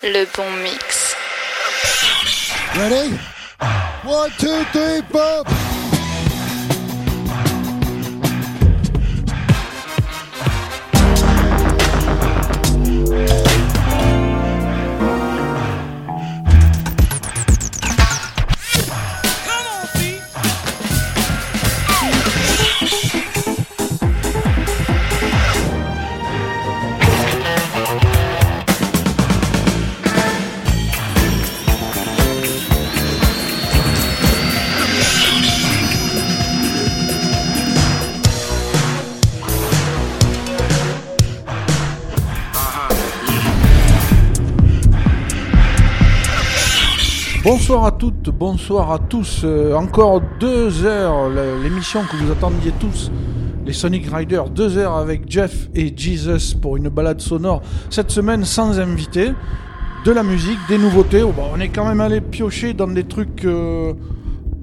Le bon mix. Ready? One, two, three, four. Bonsoir à toutes, bonsoir à tous. Euh, encore deux heures, l'émission que vous attendiez tous, les Sonic Riders, deux heures avec Jeff et Jesus pour une balade sonore. Cette semaine sans invité, de la musique, des nouveautés. Oh, bah, on est quand même allé piocher dans des trucs euh,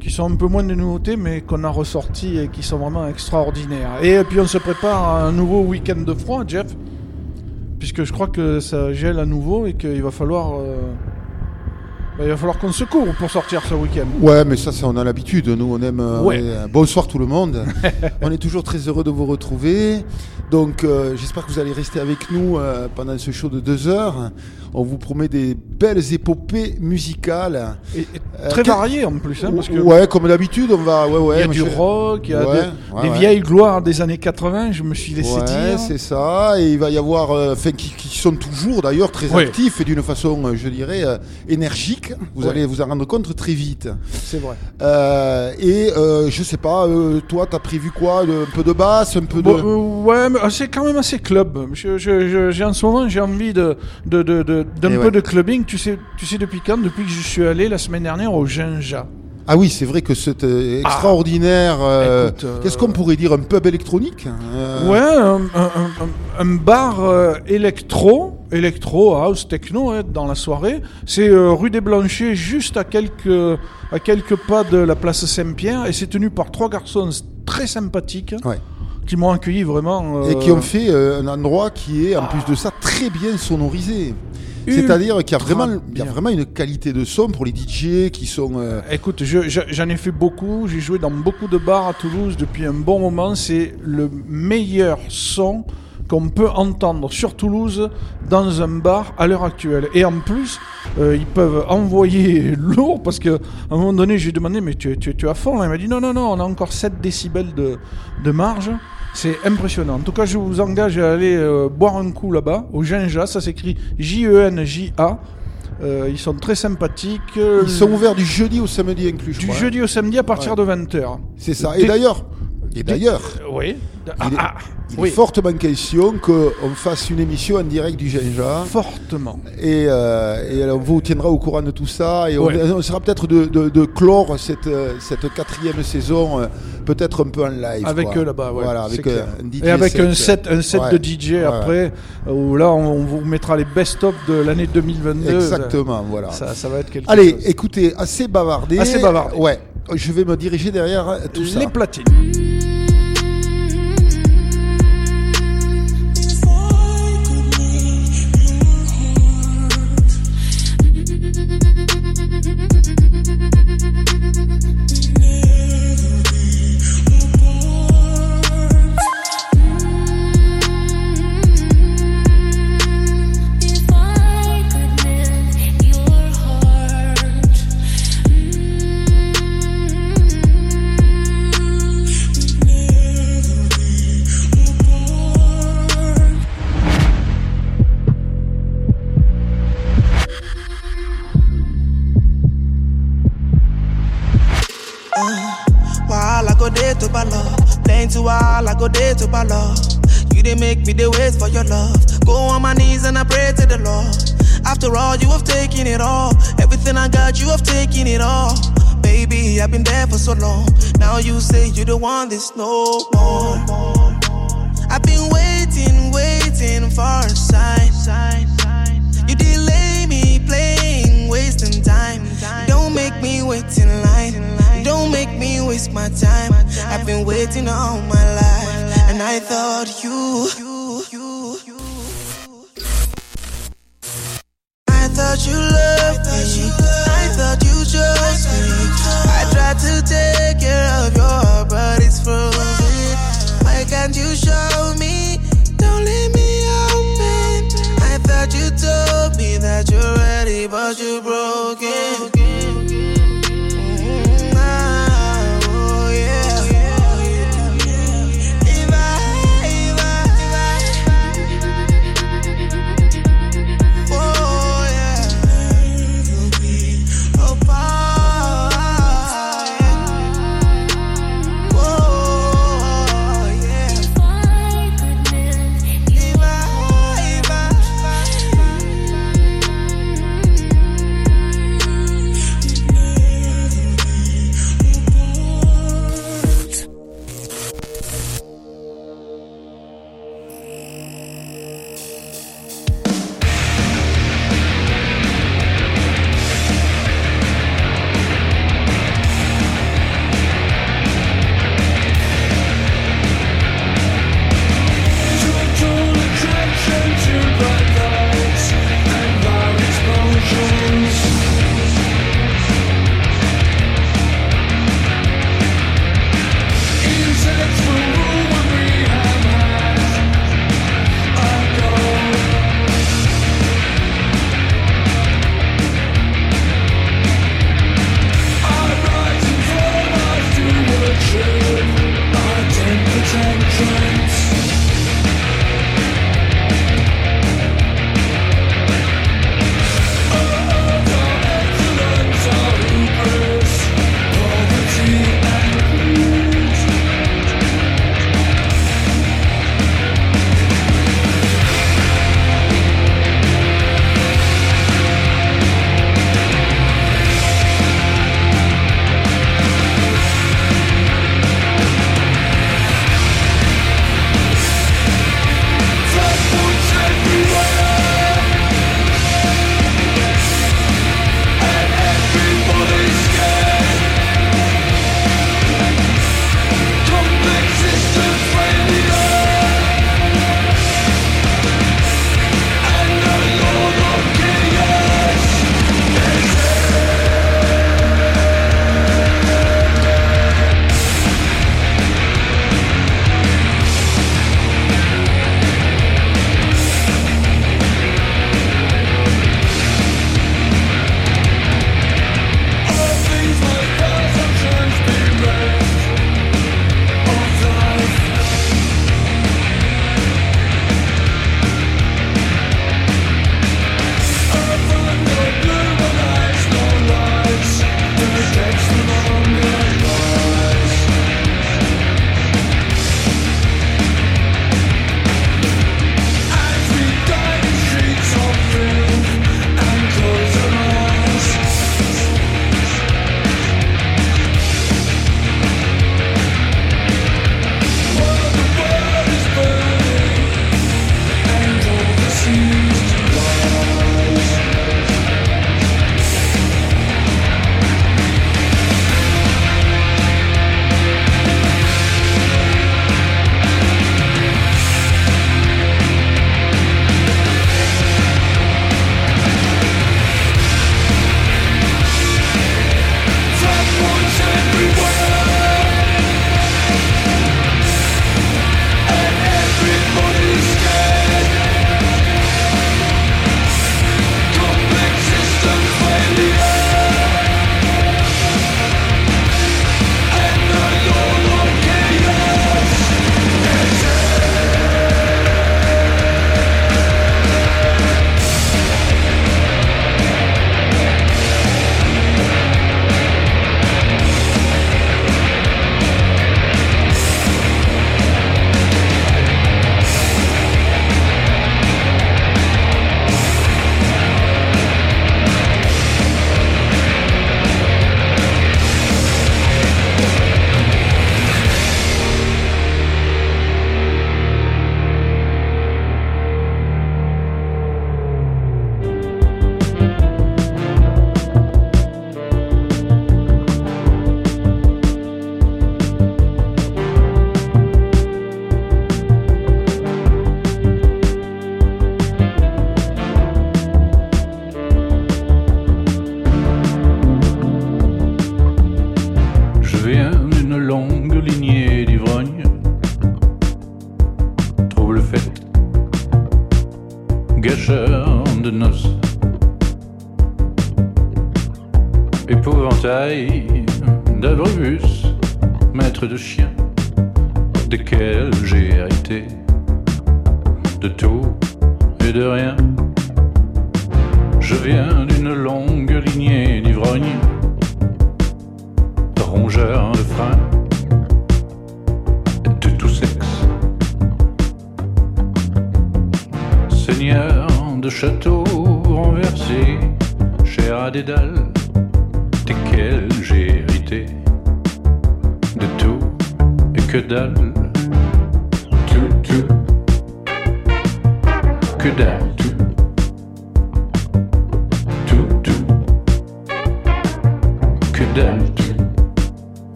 qui sont un peu moins de nouveautés, mais qu'on a ressortis et qui sont vraiment extraordinaires. Et puis on se prépare à un nouveau week-end de froid, Jeff, puisque je crois que ça gèle à nouveau et qu'il va falloir. euh, bah, il va falloir qu'on se court pour sortir ce week-end. Ouais, mais ça, on a l'habitude. Nous, on aime. euh, Ouais. on est- Bonsoir tout le monde. on est toujours très heureux de vous retrouver. Donc, euh, j'espère que vous allez rester avec nous euh, pendant ce show de deux heures. On vous promet des belles épopées musicales. Et, et très Euh, quel- varié en plus, hein, parce que Ouais, comme d'habitude, on va. Ouais, ouais. il y a du rock, il y a Ouais, des, vieilles gloires des années 80, je me suis laissé dire. c'est ça. Et il va y avoir, euh, enfin, qui, qui sont toujours d'ailleurs très actifs et d'une façon, euh, je dirais, euh, énergique. Vous allez vous en rendre compte très vite. C'est vrai. Euh, et euh, je sais pas, euh, toi, t'as prévu quoi Un peu de basse, un peu de. euh, ouais, mais c'est quand même assez club. J'ai en ce moment, j'ai envie de, de, de, de- d'un Et peu ouais. de clubbing. Tu sais, tu sais depuis quand Depuis que je suis allé la semaine dernière au Ginja. Ah oui, c'est vrai que c'est euh, extraordinaire. euh, euh, Qu'est-ce qu'on pourrait dire Un pub électronique euh, Ouais, un, un- un- un bar électro, électro, house, techno hein, dans la soirée. C'est rue des Blanchers, juste à quelques, à quelques pas de la place Saint-Pierre, et c'est tenu par trois garçons très sympathiques Ouais. qui m'ont accueilli vraiment. euh, Et qui ont fait euh, un endroit qui est, en plus de ça, très bien sonorisé. C'est-à-dire qu'il y a vraiment, il y a bien. vraiment une qualité de son pour les DJ qui sont. euh, Écoute, je- je- j'en ai fait beaucoup, j'ai joué dans beaucoup de bars à Toulouse depuis un bon moment. C'est le meilleur son qu'on peut entendre sur Toulouse dans un bar à l'heure actuelle. Et en plus, euh, ils peuvent envoyer lourd parce que à un moment donné, j'ai demandé mais tu, tu, tu à fond là Il m'a dit non non non, on a encore 7 décibels de, de marge. C'est impressionnant. En tout cas, je vous engage à aller euh, boire un coup là-bas au Ginja. Ça s'écrit J-E-N-J-A. Euh, ils sont très sympathiques. Ils sont ouverts du jeudi au samedi inclus, je Du crois. hein. jeudi au samedi à partir de 20h. C'est ça. Et d'ailleurs, et d'ailleurs, Oui. il est, Ah, il est oui. fortement question qu'on fasse une émission en direct du Ginja. Fortement. Et, euh, et on vous tiendra au courant de tout ça. Et on, Ouais. on sera peut-être de, de- de clore cette, euh, cette quatrième saison, euh, peut-être un peu en live. Avec quoi. eux là-bas, ouais. Voilà, avec euh, un DJ Et avec un set, un set Ouais. de DJ Ouais, après, où là on, on vous mettra les best-of de l'année 2022. Exactement, voilà. Ça, ça va être quelque Allez, chose. écoutez, assez bavardé. Assez bavardé. Ouais. Je vais me diriger derrière euh, tout ça. Les platines. For your love. Go on my knees and I pray to the Lord. After all, you have taken it all. Everything I got, you have taken it all. Baby, I've been there for so long. Now you say you don't want this no more. I've been waiting, waiting for a sign. You delay me playing, wasting time. Don't make me wait in line. Don't make me waste my time. I've been waiting all my life, and I thought you, thought you loved me. I thought you chose me. I tried to take care of your heart, but it's frozen. Why can't you show me? Don't leave me open. I thought you told me that you're ready, but you're broken.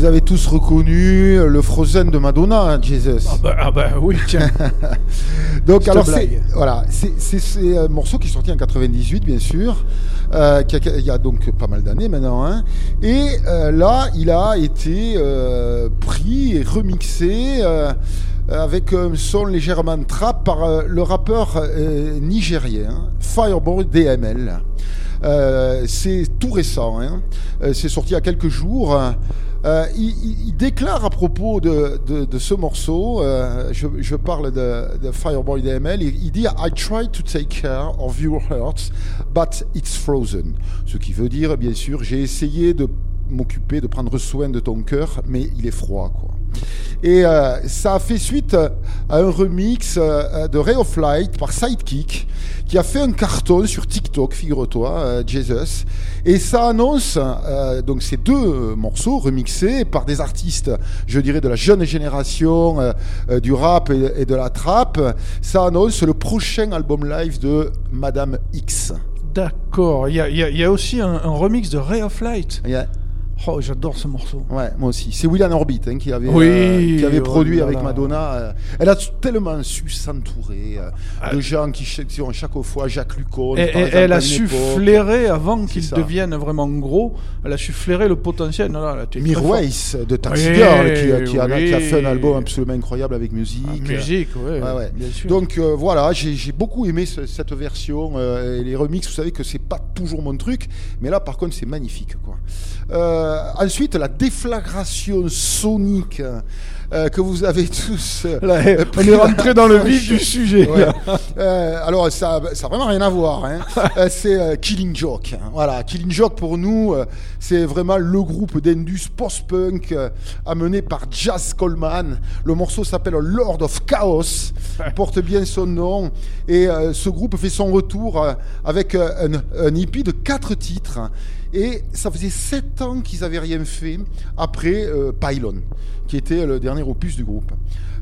Vous avez tous reconnu le Frozen de Madonna, hein, Jesus. Ah bah, ah bah oui, tiens. Donc alors c'est voilà, c'est un morceau qui est sorti en 98 bien sûr, euh, qui a- il y a donc pas mal d'années maintenant. hein. Et euh, là, il a été euh, pris et remixé avec un son légèrement trap par le rappeur nigérien Fireball DML. Euh, c'est tout récent, hein. Euh, c'est sorti il y a quelques jours. Euh, il, déclare à propos de, ce morceau, euh, je, parle de, Fireboy DML, il, il dit I try to take care of your hearts, but it's frozen. Ce qui veut dire, bien sûr, j'ai essayé de m'occuper, de prendre soin de ton cœur, mais il est froid, quoi. Et euh, ça a fait suite à un remix euh, de Ray of Light par Sidekick, qui a fait un carton sur TikTok, figure-toi, euh, Jesus. Et ça annonce euh, donc ces deux euh, morceaux remixés par des artistes, je dirais, de la jeune génération euh, euh, du rap et, et de la trap. Ça annonce le prochain album live de Madame X. D'accord. Il y a, y y aussi un, un remix de Ray of Light. Yeah. Oh, j'adore ce morceau. Ouais, moi aussi. C'est William Orbit hein, qui avait, Oui, euh, qui avait oh produit là avec là. Madonna. euh, elle a tellement su s'entourer euh, de gens qui, qui ont chaque fois Jacques Lucon. Et, par et- exemple, elle a su époque. flairer avant qu'il devienne vraiment gros. Elle a su flairer le potentiel. Non. Mirwais de Taxi Oui, Girl qui, a- qui a, oui. qui a fait un album absolument incroyable avec musique. Ah, musique, ouais, Ouais, ouais. bien sûr. Donc voilà, j'ai beaucoup aimé ce- cette version. et les remixes, vous savez que c'est pas toujours mon truc, mais là par contre c'est magnifique. Quoi. Euh, ensuite, la déflagration sonique euh, que vous avez tous. euh, Là, euh, on est rentré dans le vif du sujet. Ouais. Euh, alors ça, ça a vraiment rien à voir. Hein. Euh, c'est euh, Killing Joke. hein. Voilà, Killing Joke pour nous, euh, c'est vraiment le groupe d'indus post-punk euh, amené par Jazz Coleman. Le morceau s'appelle Lord of Chaos, il porte bien son nom. Et euh, ce groupe fait son retour euh, avec euh, un, un EP de quatre titres. Et ça faisait sept ans qu'ils avaient rien fait après euh, Pylon, qui était le dernier opus du groupe.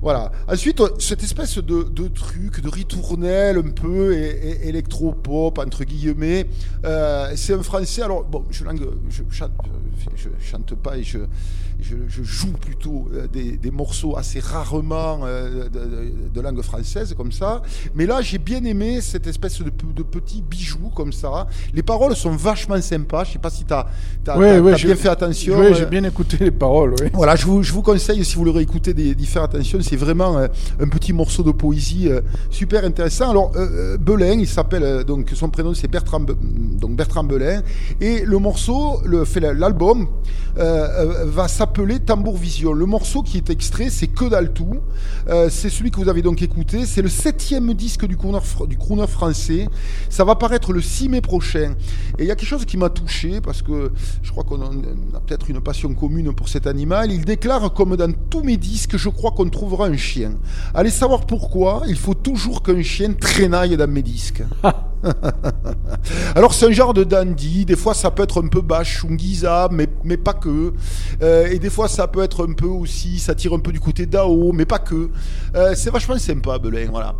Voilà. Ensuite, cette espèce de, truc, de ritournelle un peu é- é- électro-pop, entre guillemets, euh, c'est un français. Alors, bon, je, je, chante, je chante pas et je, je, je joue plutôt euh, des, des morceaux assez rarement euh, de, de- de langue française, comme ça. Mais là, j'ai bien aimé cette espèce de, de petit bijou, comme ça. Les paroles sont vachement sympas. Je sais pas si tu as, Ouais, ouais, je- bien fait attention. Euh, j'ai bien écouté les paroles. oui. voilà, je vous, je vous conseille, si vous le réécoutez, d'y faire attention. C'est vraiment euh, un petit morceau de poésie super intéressant. Alors, Belin, il s'appelle, donc son prénom c'est Bertrand, Be- donc Bertrand Belin. Et le morceau, le, fait la- l'album, euh, va s'appeler Le morceau qui est extrait, c'est Que dalle tout. Euh, c'est celui que vous avez donc écouté. C'est le septième disque du crooner, du crooner français. Ça va paraître le 6 mai prochain. Et il y a quelque chose qui m'a touché parce que je crois qu'on a, on a peut-être une passion commune pour cet animal. Il déclare comme dans tous mes disques, je crois qu'on trouvera un chien. Allez savoir pourquoi, il faut toujours qu'un chien traînaille dans mes disques. Alors c'est un genre de dandy, des fois ça peut être un peu guisa, mais, mais pas que. Euh, et des fois ça peut être un peu aussi, ça tire un peu du côté d'Ao, mais pas que. Euh, c'est vachement sympa, Belin, voilà.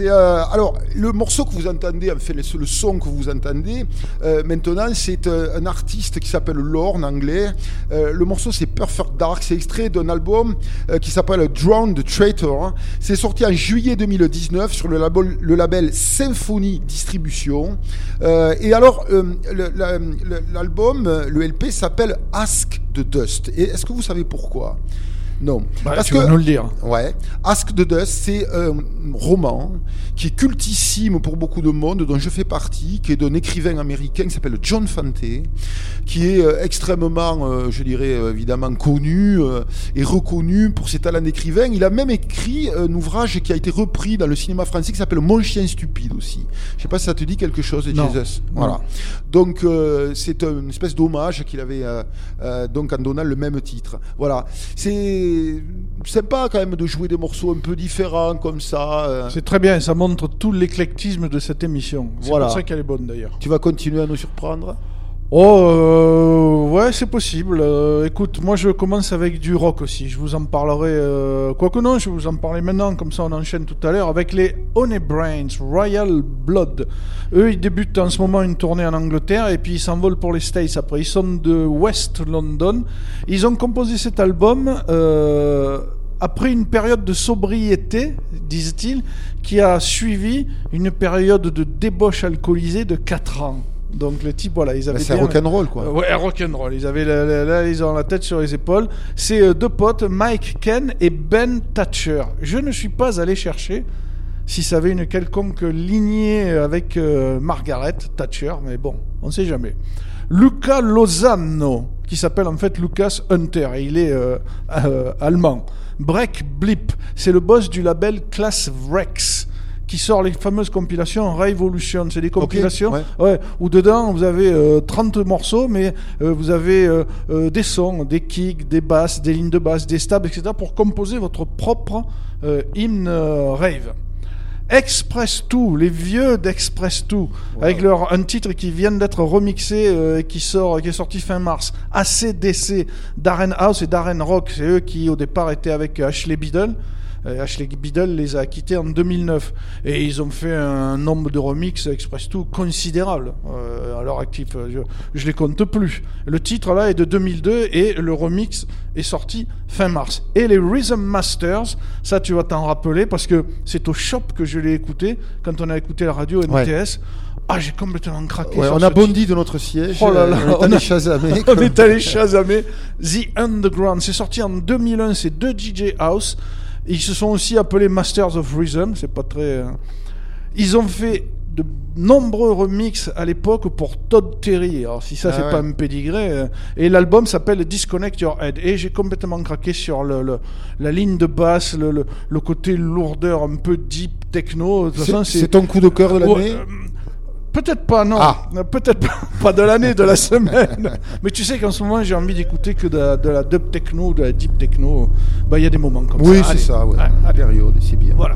Euh, alors le morceau que vous entendez, le, le son que vous entendez euh, maintenant, c'est euh, un artiste qui s'appelle Lorne anglais. Le morceau c'est Perfect Dark, c'est extrait d'un album qui s'appelle Drowned Traitor. C'est sorti en juillet 2019 sur le label, le Symphony Distribution. Et alors l'album, le LP s'appelle Ask the Dust. Et est-ce que vous savez pourquoi? Non. Bah, Parce tu que vas nous le dire. Ouais. Ask the Dust, c'est un roman qui est cultissime pour beaucoup de monde, dont je fais partie, qui est d'un écrivain américain qui s'appelle John Fante, qui est euh, extrêmement, euh, je dirais, euh, évidemment connu euh, et reconnu pour ses talents d'écrivain. Il a même écrit un ouvrage qui a été repris dans le cinéma français qui s'appelle Mon chien stupide aussi. Je sais pas si ça te dit quelque chose, Non. Jesus. Voilà. Donc euh, c'est une espèce d'hommage qu'il avait euh, euh, donc en donnant le même titre. Voilà, c'est sympa quand même de jouer des morceaux un peu différents comme ça. euh. C'est très bien, ça montre tout l'éclectisme de cette émission. C'est Voilà. pour ça qu'elle est bonne d'ailleurs. Tu vas continuer à nous surprendre? Oh, euh, ouais, c'est possible. Euh, écoute, moi je commence avec du rock aussi. Je vous en parlerai. Euh, quoique non, je vais vous en parler maintenant, comme ça on enchaîne tout à l'heure avec les Honey Brains, Royal Blood. Eux, ils débutent en ce moment une tournée en Angleterre et puis ils s'envolent pour les States après. Ils sont de West London. Ils ont composé cet album. euh, après une période de sobriété, disent-ils, qui a suivi une période de débauche alcoolisée de 4 ans. Donc le type, voilà, ils avaient Bah, c'est bien- rock'n'roll, quoi. euh, ouais, rock'n'roll. Ils avaient la- ils ont la tête sur les épaules. C'est euh, deux potes, Mike Ken et Ben Thatcher. Je ne suis pas allé chercher si ça avait une quelconque lignée avec euh, Margaret Thatcher, mais bon, on ne sait jamais. Luca Lozano, qui s'appelle en fait Lucas Hunter, et il est euh, euh, allemand. Break Blip, c'est le boss du label Class Rex qui sort les fameuses compilations Revolution. C'est des compilations ouais. Ouais, où dedans vous avez euh, 30 morceaux, mais euh, vous avez euh, euh, des sons, des kicks, des basses, des lignes de basse, des stabs, etc. pour composer votre propre hymne rave. Express 2, les vieux d'Express 2, avec leur un titre qui vient d'être remixé euh, et qui sort, qui est sorti fin mars. ACDC, Darren House et Darren Rock, c'est eux qui au départ étaient avec Ashley Biddle. Euh, Ashley Biddle les a quittés en 2009 et ils ont fait un nombre de remix Express 2 considérable euh, à leur actif. Je, je les compte plus. Le titre là est de 2002 et le remix est sorti fin mars. Et les Rhythm Masters, ça tu vas t'en rappeler parce que c'est au shop que je l'ai écouté quand on a écouté la radio MTS. Ouais. Ah, j'ai complètement craqué. Ouais, on a bondi de notre siège. Oh là là, on est allé chasamer. On est allé chasamer The Underground. C'est sorti en 2001. C'est deux DJ House. Ils se sont aussi appelés Masters of Rhythm. C'est pas très. euh, Ils ont fait de nombreux remixes à l'époque pour Todd Terry. Alors si ça Ah c'est ouais. pas un pédigré. euh, Et l'album s'appelle Disconnect Your Head. Et j'ai complètement craqué sur le, le- la ligne de basse, le, le- côté lourdeur un peu deep techno. De c'est ton coup de cœur de l'année? Ouais, euh, Peut-être pas, non. Ah. Peut-être pas, pas de l'année, de la semaine. Mais tu sais qu'en ce moment, j'ai envie d'écouter que de, la- de la dub techno, de la deep techno. Bah, il y a des moments comme Oui, ça. c'est Allez. ça, ouais. Période, c'est bien. Voilà.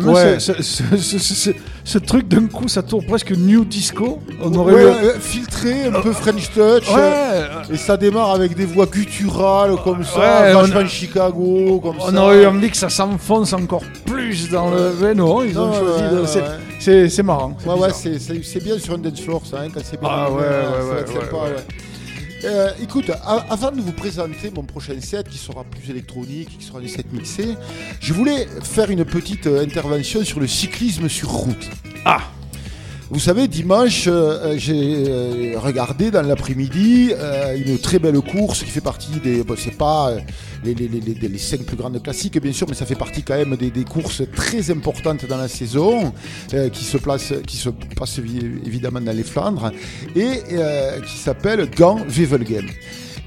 Même. hein, Ouais. ce, ce- ce- ce- truc d'un coup, ça tourne presque new disco. On aurait Ouais, filtré, un peu French touch. Ouais. euh, Et ça démarre avec des voix gutturales comme ça, on- Chicago, comme On ça. aurait eu envie que ça s'enfonce encore plus dans le. Mais non, ils ont choisi ouais, de. ouais, c'est- marrant. c'est Ouais, ouais, c'est- bien sur un dance floor, ça, hein, quand c'est bien. Ah, ouais, hein, ouais, ouais, Euh, écoute, avant de vous présenter mon prochain set qui sera plus électronique, qui sera des sets mixés, je voulais faire une petite euh, intervention sur le cyclisme sur route. Ah Vous savez, dimanche, euh, j'ai euh, regardé dans l'après-midi euh, une très belle course qui fait partie des. Bon, c'est pas euh, les, les, les, les- cinq plus grandes classiques, bien sûr, mais ça fait partie quand même des, des courses très importantes dans la saison euh, qui se place, qui se passe évi- évidemment dans les Flandres et euh, qui s'appelle Gand Wevelgem.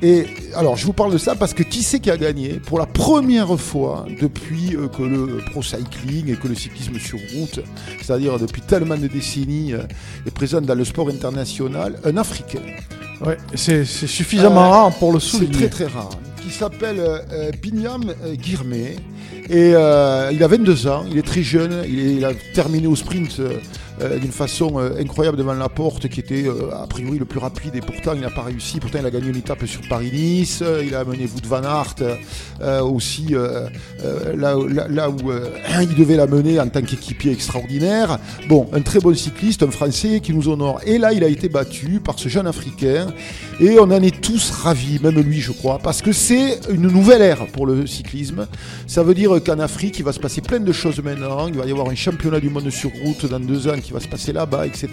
Et alors, je vous parle de ça parce que qui c'est qui a gagné pour la première fois depuis euh, que le pro cycling et que le cyclisme sur route, c'est-à-dire depuis tellement de décennies, euh, est présent dans le sport international, un Africain. Ouais, c'est c'est suffisamment Euh, rare pour le C'est souligner. très très rare. Qui s'appelle euh, Binyam Girmay. Et euh, il a 22 ans, il est très jeune, il, est- il a terminé au sprint euh, d'une façon euh, incroyable devant la porte, qui était euh, a priori le plus rapide, et pourtant il n'a pas réussi. Pourtant il a gagné une étape sur Paris-Nice, il a amené Wout van Aert aussi là, là, là où il devait la mener en tant qu'équipier extraordinaire. Bon, un très bon cycliste, un Français qui nous honore. Et là il a été battu par ce jeune Africain, et on en est tous ravis, même lui je crois, parce que c'est une nouvelle ère pour le cyclisme. Ça veut dire qu'en Afrique, il va se passer plein de choses maintenant. Il va y avoir un championnat du monde sur route dans deux ans qui va se passer là-bas, etc.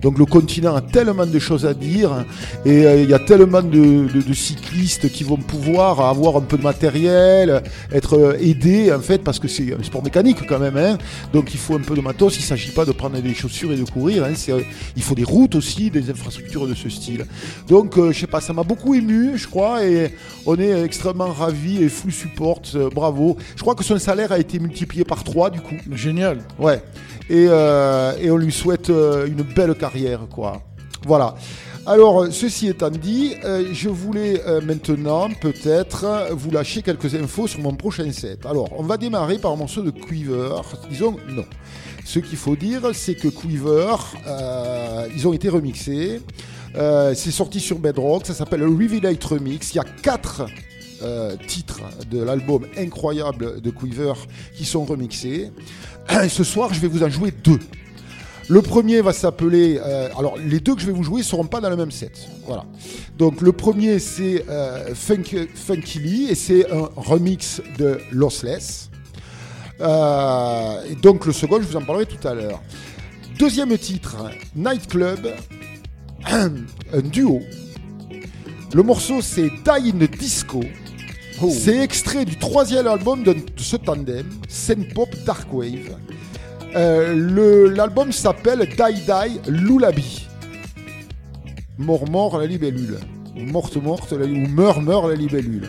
Donc le continent a tellement de choses à dire et euh, il y a tellement de, de- de cyclistes qui vont pouvoir avoir un peu de matériel, être euh, aidés en fait, parce que c'est un sport mécanique quand même. hein. Donc il faut un peu de matos. Il ne s'agit pas de prendre des chaussures et de courir. hein. C'est, euh, il faut des routes aussi, des infrastructures de ce style. Donc euh, je sais pas, ça m'a beaucoup ému, je crois, et on est extrêmement ravis et full support. bravo. Je crois que son salaire a été multiplié par 3 du coup. Génial. Ouais. Et, euh, et on lui souhaite euh, une belle carrière, quoi. Voilà. Alors, ceci étant dit, euh, je voulais maintenant peut-être vous lâcher quelques infos sur mon prochain set. Alors, on va démarrer par un morceau de Quiver. Disons non. Ce qu'il faut dire, c'est que Quiver, ils ont été remixés. C'est sorti sur Bedrock, ça s'appelle le Revelate Remix. Il y a quatre titres de l'album incroyable de Quiver qui sont remixés. Ce soir, je vais vous en jouer deux. Le premier va s'appeler. euh, alors, les deux que je vais vous jouer ne seront pas dans le même set. Voilà. Donc, le premier, c'est euh, Funk- Funky et c'est un remix de Lossless. Euh, donc, le second, je vous en parlerai tout à l'heure. Deuxième titre, Nightclub, un duo. Le morceau, c'est Die in Disco. C'est extrait du troisième album de, ce tandem, Pop Dark Wave. Euh, L'album s'appelle Die Die Lullaby. Mort mort la libellule. Ou morte morte la- ou meurt meurt la libellule.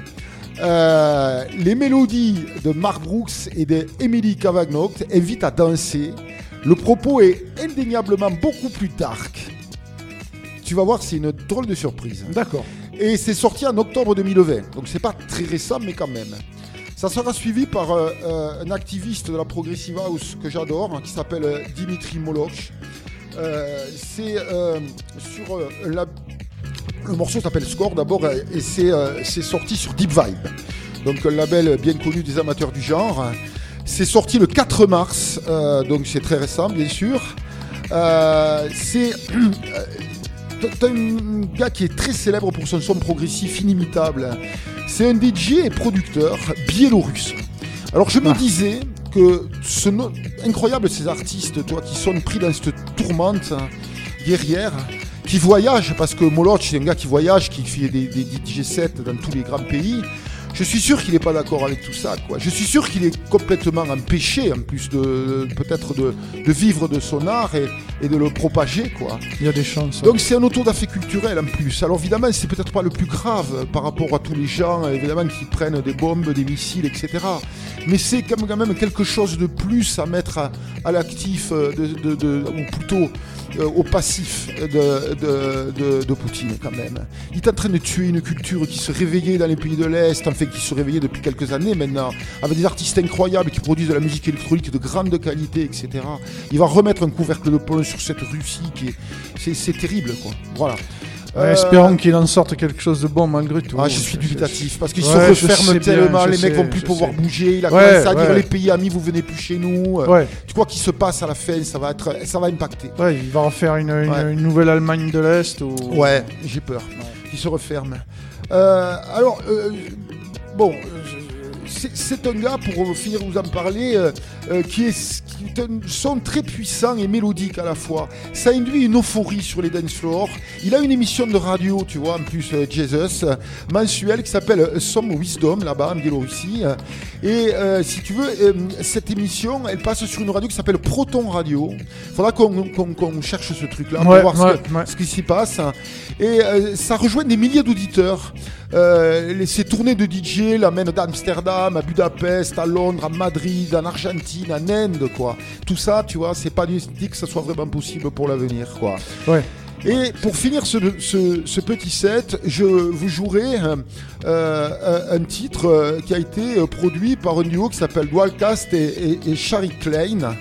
Euh, les mélodies de Mark Brooks et de Emily Cavagnocte invitent à danser. Le propos est indéniablement beaucoup plus dark. Tu vas voir, c'est une drôle de surprise. D'accord. Et c'est sorti en octobre 2020. Donc c'est pas très récent, mais quand même. Ça sera suivi par euh, euh, un activiste de la Progressive House que j'adore, qui s'appelle euh, Dimitri Moloch. C'est sur le morceau s'appelle Score d'abord et c'est sorti sur Deep Vibe, donc un label bien connu des amateurs du genre. C'est sorti le 4 mars, donc c'est très récent bien sûr. C'est t'as un gars qui est très célèbre pour son son progressif inimitable. C'est un DJ et producteur biélorusse. Alors je me Ah. disais que ce no- incroyable ces artistes, toi, qui sont pris dans cette tourmente guerrière, qui voyagent parce que Moloch c'est un gars qui voyage, qui fait des, des DJ sets dans tous les grands pays. Je suis sûr qu'il n'est pas d'accord avec tout ça, quoi. Je suis sûr qu'il est complètement empêché, en plus de peut-être de, de vivre de son art et, et de le propager, quoi. Il y a des chances. Donc c'est un autodafé culturel en plus. Alors évidemment, c'est peut-être pas le plus grave par rapport à tous les gens, évidemment, qui prennent des bombes, des missiles, etc. Mais c'est quand même- quelque chose de plus à mettre à, à l'actif, euh, de, de- de- ou plutôt au passif de, Poutine quand même. Il est en train de tuer une culture qui se réveillait dans les pays de l'Est, enfin qui se réveillait depuis quelques années maintenant, avec des artistes incroyables qui produisent de la musique électronique de grande qualité, etc. Il va remettre un couvercle de plomb sur cette Russie qui est... C'est terrible, quoi. Voilà. Ouais, Euh, Espérons qu'il en sorte quelque chose de bon malgré tout. ah, je suis dubitatif parce qu'ils Ouais, se je referment tellement, les mecs vont plus pouvoir sais. bouger. Il a Ouais, commencé à dire ouais. les pays amis, vous venez plus chez nous. Euh, Ouais, Tu crois qu'il se passe à la fin, ça va être, ça va impacter. ouais, il va refaire une, une, Ouais. une nouvelle Allemagne de l'Est. Ou... Ouais, j'ai peur qu'il se referme. Euh, alors, euh, bon, c'est un gars, pour finir vous en parler, euh, qui, est, qui est un son très puissant et mélodique à la fois. Ça induit une euphorie sur les dance floors. Il a une émission de radio, tu vois, en plus, euh, Jesus, euh, mensuelle, qui s'appelle euh, Some Wisdom, là-bas, en Biélorussie. Et euh, si tu veux, euh, cette émission, elle passe sur une radio qui s'appelle Proton Radio. Il faudra qu'on cherche ce truc-là pour voir ce ouais, que- ouais. ce qui s'y passe. Et euh, ça rejoint des milliers d'auditeurs. Euh, ces tournées de DJ l'amènent d'Amsterdam à Budapest, à Londres, à Madrid, en Argentine, en Inde, quoi. Tout ça, tu vois, c'est pas dit que ça soit vraiment possible pour l'avenir, quoi. Ouais. Et pour finir ce, ce- ce petit set, je vous jouerai euh, euh, un titre euh, qui a été euh, produit par un duo qui s'appelle Dualcast et, et, et Shari Klein,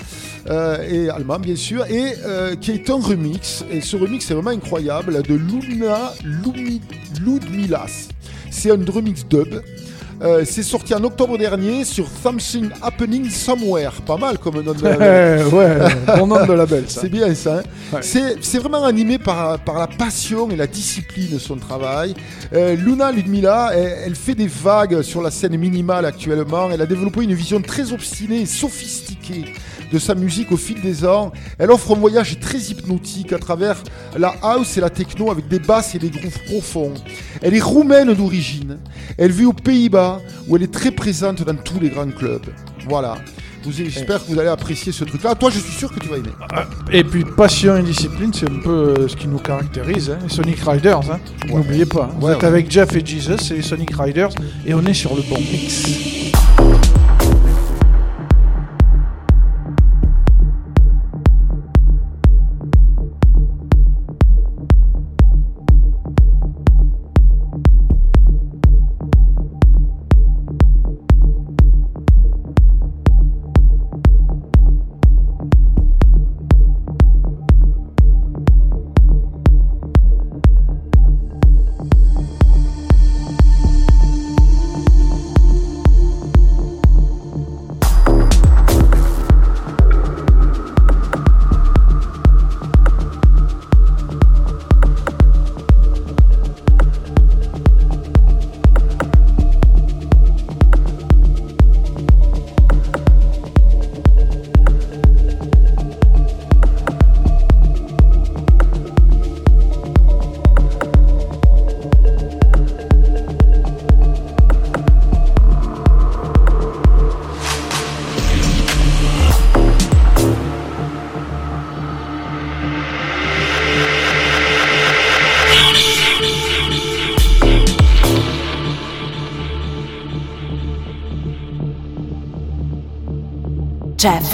euh, et allemand bien sûr, et euh, qui est un remix. Et ce remix est vraiment incroyable de Luna Lumi- Ludmilas. C'est un remix dub. Euh, c'est sorti en octobre dernier sur Something Happening Somewhere. Pas mal comme nom de Ouais, ouais, bon nom de label c'est bien ça. hein. Ouais. C'est, c'est vraiment animé par, par la passion et la discipline de son travail. Euh, Luna Ludmila, elle, elle fait des vagues sur la scène minimale actuellement. Elle a développé une vision très obstinée et sophistiquée de sa musique au fil des ans. Elle offre un voyage très hypnotique à travers la house et la techno avec des basses et des grooves profonds. Elle est roumaine d'origine. Elle vit aux Pays-Bas où elle est très présente dans tous les grands clubs. Voilà. J'espère que vous allez apprécier ce truc-là. Toi, je suis sûr que tu vas aimer. Et puis passion et discipline, c'est un peu euh, ce qui nous caractérise, hein, Sonic Riders. Hein. N'oubliez pas, hein. vous Ouais, êtes ouais. avec Jeff et Jesus, c'est Sonic Riders, et on est sur le bon mix.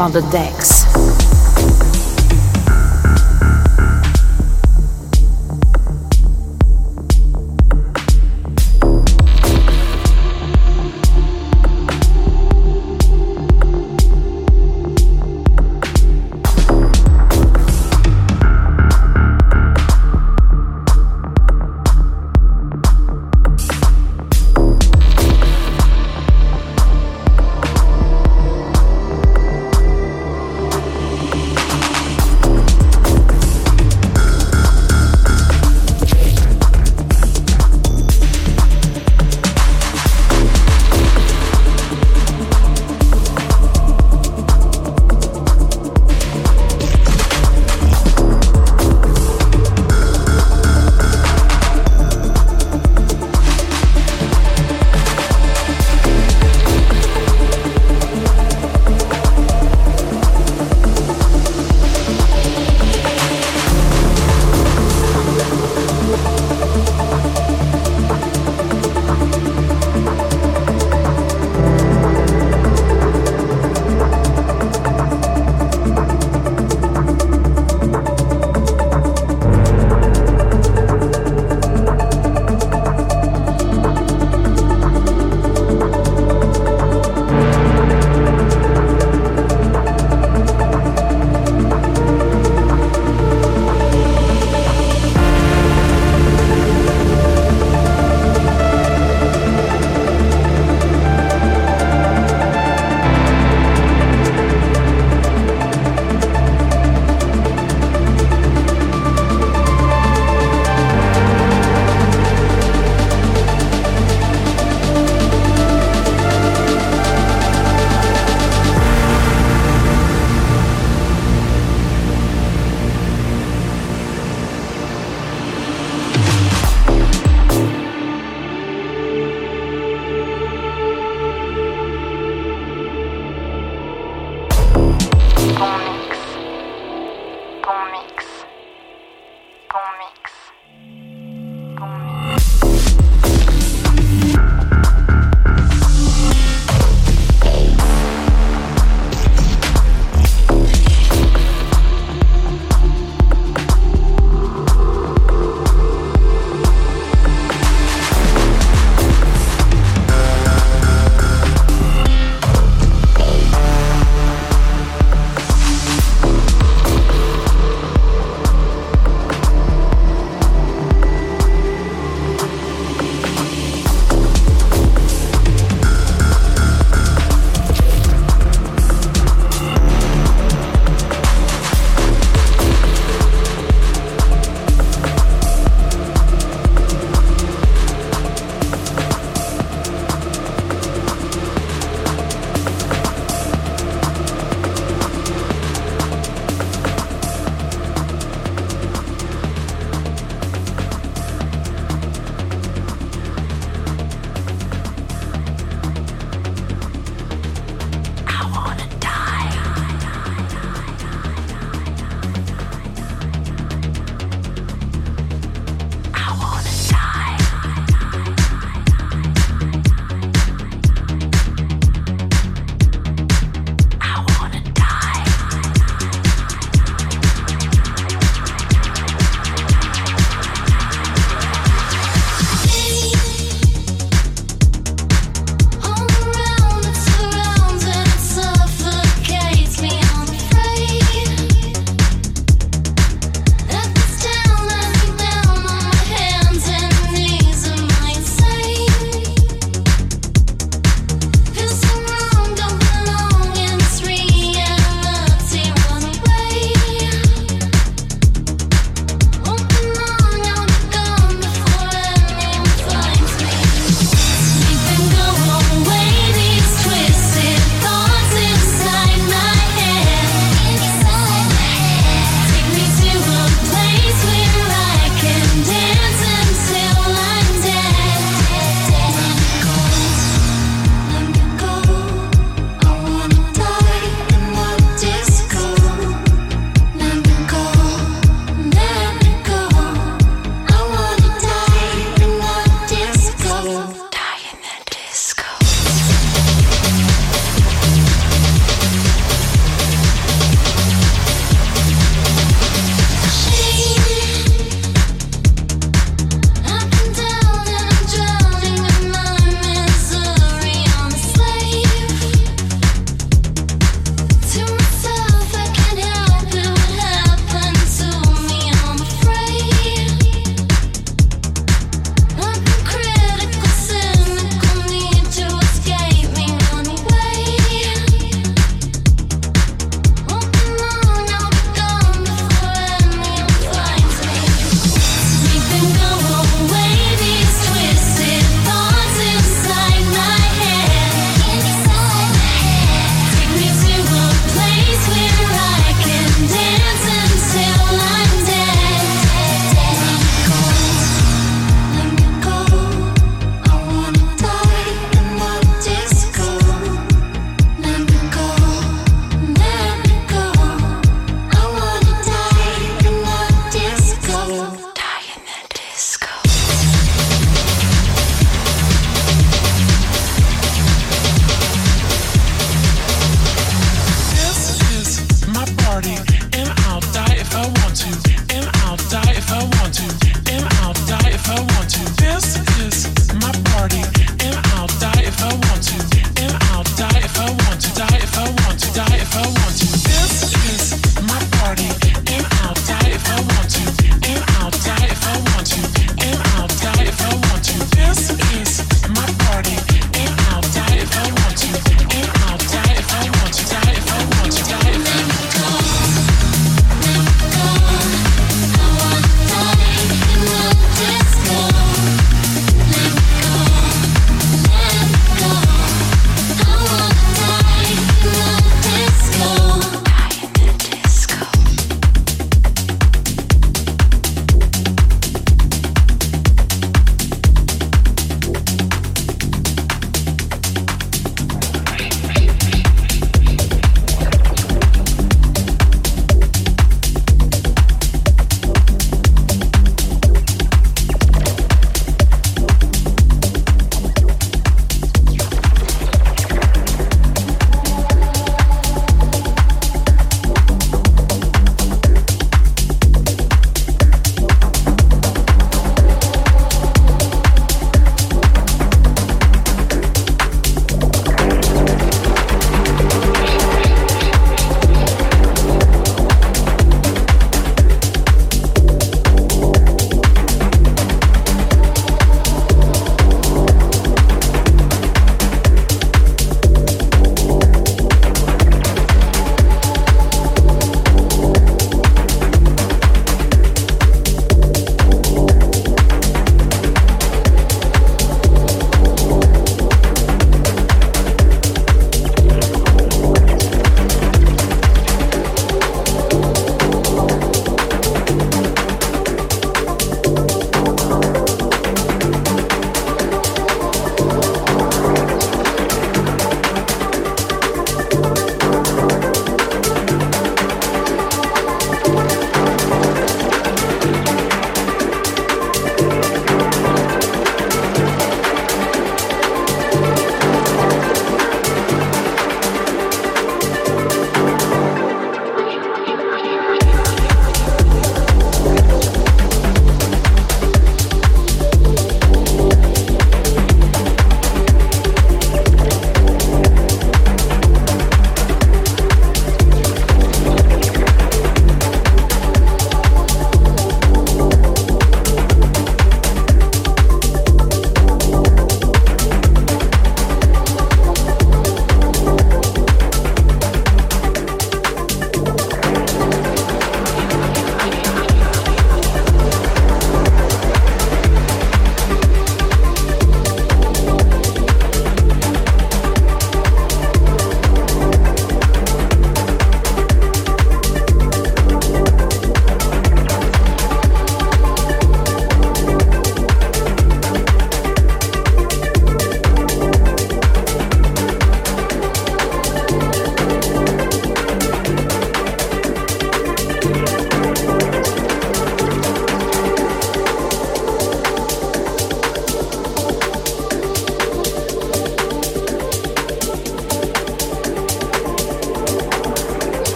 On the decks.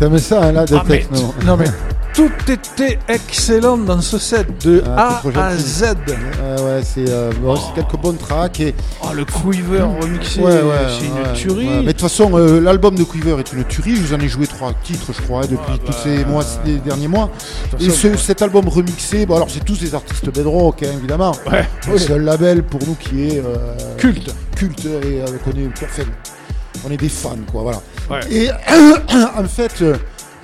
T'aimes ça, hein, là, de Ah, mais- techno non mais tout était excellent dans ce set de Ah, A à. Z. Ouais, ouais, c'est euh, bon, quelques bons tracks et Oh, le Quiver remixé, Ouais, ouais, c'est une ouais, tuerie. Mais de toute façon, euh, l'album de Quiver est une tuerie. Je vous en ai joué trois titres, je crois, depuis tous ces mois, ces derniers mois. Et ce- cet album remixé, bon, alors c'est tous des artistes bedrock, hein, évidemment. C'est un label pour nous qui est euh, Culte. culte et avec on est, enfin, on est des fans, quoi, voilà. Et en fait,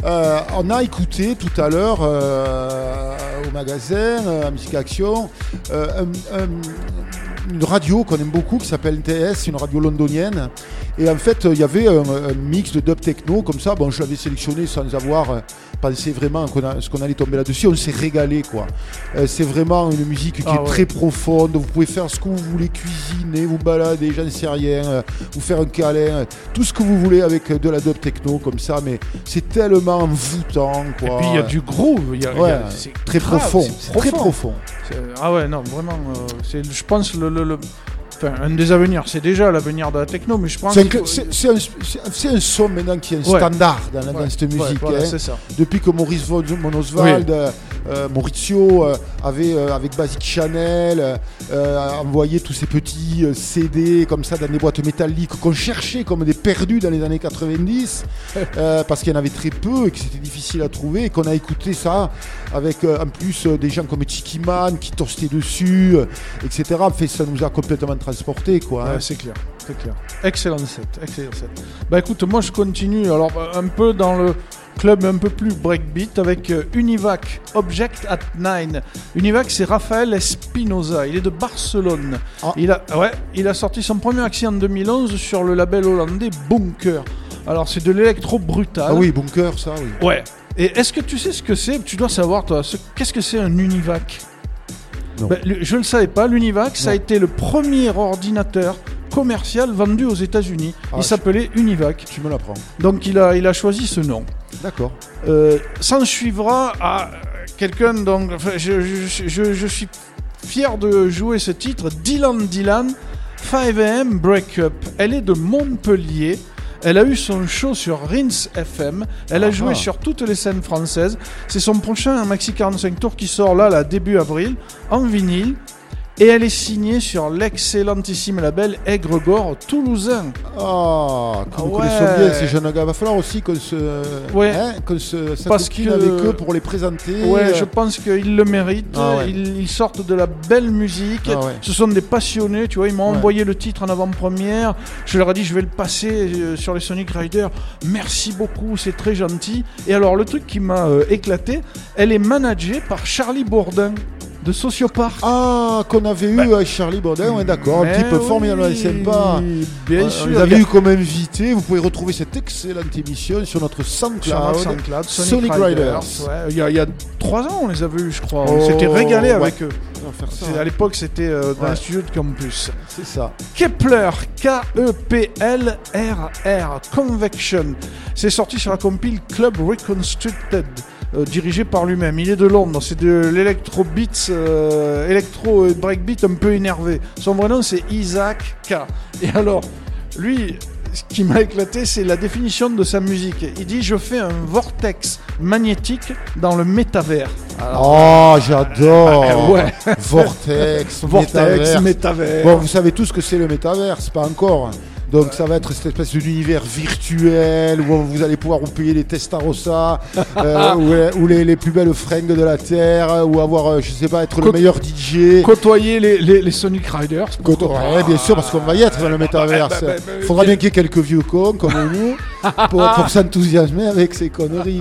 euh, on a écouté tout à l'heure euh, au magasin, euh, à Musique Action, euh, un- un- une radio qu'on aime beaucoup qui s'appelle NTS, une radio londonienne. Et en fait, il y avait un, un mix de dub techno comme ça. Bon, je l'avais sélectionné sans avoir euh, pensé vraiment qu'on a- ce qu'on allait tomber là-dessus. On s'est régalé, quoi. Euh, c'est vraiment une musique qui Ah est ouais. très profonde. Vous pouvez faire ce que vous voulez, cuisiner, vous balader, j'en sais rien, euh, vous faire un câlin, euh, tout ce que vous voulez avec de la dub techno comme ça. Mais c'est tellement envoûtant, quoi. Et puis il y a du groove, il y a, y a- c'est très grave, profond, c'est très profond. C'est- Ah ouais, non, vraiment, c'est, je pense, le, le- le- enfin, un des avenirs. C'est déjà l'avenir de la techno, mais je pense C'est qu'il un, faut- c'est- un- son maintenant qui est un Ouais. standard dans, la- dans Ouais, cette ouais, musique. voilà, hein. c'est ça. Depuis que Maurice von Oswald, euh, euh, Maurizio euh, avait euh, avec Basic Chanel envoyé tous ces petits CD comme ça dans des boîtes métalliques qu'on cherchait comme des perdus dans les années 90 euh, parce qu'il y en avait très peu et que c'était difficile à trouver et qu'on a écouté ça avec en plus des gens comme Chicky Man qui toastaient dessus, etc. En fait, ça nous a complètement transporté quoi. hein. C'est clair, c'est clair. Excellent set, excellent set. Bah écoute, moi je continue alors euh, un peu dans le club un peu plus breakbeat avec euh, Univac, Object at Nine. Univac, c'est Raphaël Espinoza, il est de Barcelone. Ah. Il, a, ouais, il a sorti son premier accès en 2011 sur le label hollandais Bunker. Alors c'est de l'électro brutal. Ah oui, Bunker, ça oui. Ouais. Et est-ce que tu sais ce que c'est? Tu dois savoir toi, ce- qu'est-ce que c'est un Univac? Le- Je ne le savais pas, l'Univac, ça a été le premier ordinateur commercial vendu aux États-Unis. Ah, il s'appelait Univac. Tu me l'apprends. Donc il a, il a choisi ce nom. D'accord. Euh, S'en suivra à quelqu'un, donc enfin, je, je- je- je suis fier de jouer ce titre, Dylan Dylan, 5am Breakup. Elle est de Montpellier. Elle a eu son show sur Rince FM. Elle a Ah joué ah. sur toutes les scènes françaises. C'est son prochain Maxi 45 tours qui sort là, là, début avril, en vinyle. Et elle est signée sur l'excellentissime label Aigre-Gore toulousain. Ah, que nous ouais. connaissons bien ces jeunes gars. Va falloir aussi qu'on se, Ouais. hein, qu'on se Parce que- avec eux pour les présenter. Ouais, je pense qu'ils le méritent. Ah ouais. ils, ils sortent de la belle musique. Ah. Ce sont des passionnés, tu vois. Ils m'ont envoyé le titre en avant-première. Je leur ai dit, je vais le passer euh, sur les Sonic Riders. Merci beaucoup, c'est très gentil. Et alors, le truc qui m'a euh, éclaté, elle est managée par Charlie Bourdin de Sociopark. Ah, qu'on avait eu avec Charlie Baudin, ouais, d'accord, un petit peu oui, formidable, sympa. Bien Euh, sûr. Vous avez eu comme invité, vous pouvez retrouver cette excellente émission sur notre SoundCloud. SoundCloud, Sonic, Sonic Riders. Riders. Ouais, il y, a, il y a trois ans, on les avait eu, je crois. On Oh, s'était régalé ouais. avec eux. On ça. À l'époque, c'était euh, dans Ouais. un studio de campus. C'est ça. Kepler, K-E-P-L-R-R, Convection. C'est sorti sur la compile Club Reconstructed, euh, dirigé par lui-même. Il est de Londres, c'est de l'électro beats, euh, électro et breakbeat un peu énervé. Son vrai nom c'est Isaac K. Et alors, lui, ce qui m'a éclaté, c'est la définition de sa musique. Il dit Je fais un vortex magnétique dans le métavers. Alors, Oh, j'adore. Ah, ouais. Vortex, vortex, métavers. Bon, vous savez tous ce que c'est le métaverse, pas encore. Donc ça va être cette espèce d'univers virtuel où vous allez pouvoir vous payer les Testarossa, euh, ou, les, les- plus belles fringues de la terre, ou avoir, euh, je sais pas, être le Côte- meilleur DJ. Côtoyer les, les, les Sonic Riders. Ouais, bien sûr, parce qu'on va y être dans le métaverse. bah, bah, bah, Faudra bien- bien qu'il y ait quelques vieux cons comme nous pour, pour s'enthousiasmer avec ces conneries.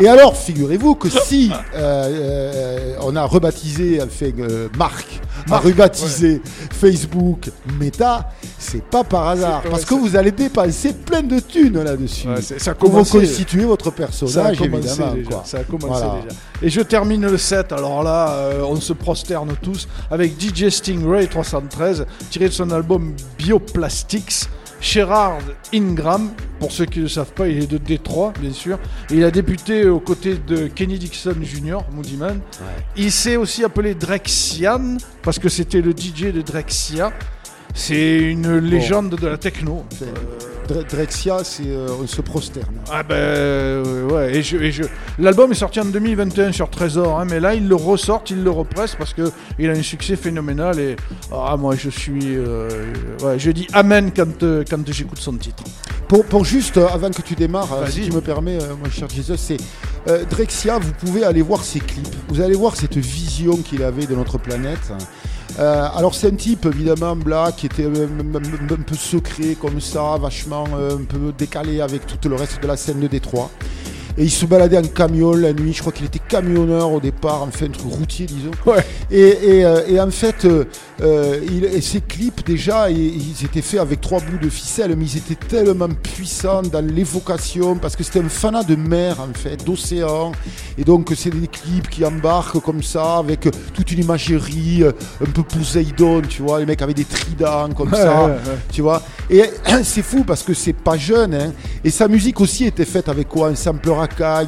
Et alors, figurez-vous que si euh, euh, on a rebaptisé, enfin, euh, Marc a rebaptisé Facebook Meta, c'est pas par hasard, parce que vous allez dépenser plein de thunes là-dessus. Ouais, c'est- ça a pour vous commencé. constituer votre Ça a personnage, commencé évidemment. déjà. quoi. Ça a commencé Voilà. déjà. Et je termine le set. Alors là, euh, on se prosterne tous avec DJ Stingray 313, tiré de son album Bioplastics. Sherard Ingram, pour ceux qui ne le savent pas, il est de Détroit, bien sûr. Et il a débuté aux côtés de Kenny Dixon Jr., Moody Man. Il s'est aussi appelé Drexian, parce que c'était le DJ de Drexia. C'est une légende de la techno. Dre- Drexia, c'est euh, on se prosterne. Ah ben euh, ouais, et je, et je... l'album est sorti en 2021 sur Trésor, hein, mais là il le ressort, il le represse parce que il a un succès phénoménal et ah moi je suis, euh, ouais, je dis amen quand euh, quand j'écoute son titre. Pour, pour juste, euh, avant que tu démarres, euh, si tu me permets, euh, mon cher Jesus, c'est euh, Drexia, vous pouvez aller voir ses clips. Vous allez voir cette vision qu'il avait de notre planète. Euh, alors c'est un type évidemment black qui était un peu secret comme ça, vachement euh, un peu décalé avec tout le reste de la scène de Détroit. Et il se baladait en camion la nuit, je crois qu'il était camionneur au départ, enfin un truc routier disons. Ouais. Et, et, euh, et en fait, euh, euh, il, et ces clips déjà, ils, étaient faits avec trois bouts de ficelle, mais ils étaient tellement puissants dans l'évocation, parce que c'était un fanat de mer en fait, d'océan. Et donc c'est des clips qui embarquent comme ça, avec toute une imagerie, euh, un peu Poséidon, tu vois, les mecs avaient des tridents comme ça, ouais, ouais. tu vois. Et c'est fou parce que c'est pas jeune, hein. Et sa musique aussi était faite avec quoi? Un sampler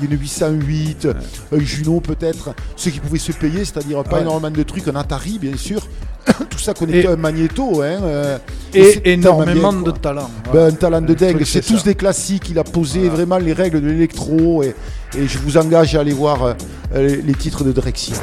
Une 808, un Juno peut-être, ceux qui pouvaient se payer, c'est-à-dire pas Ouais. énormément de trucs, un Atari bien sûr. Tout ça connecté Et- à un magnéto, hein. euh, Et, énormément bien, de talent. Ben, voilà. un talent de dingue, c'est tous ça. des classiques, il a posé Voilà. vraiment les règles de l'électro et, et je vous engage à aller voir euh, les, titres de Drexia.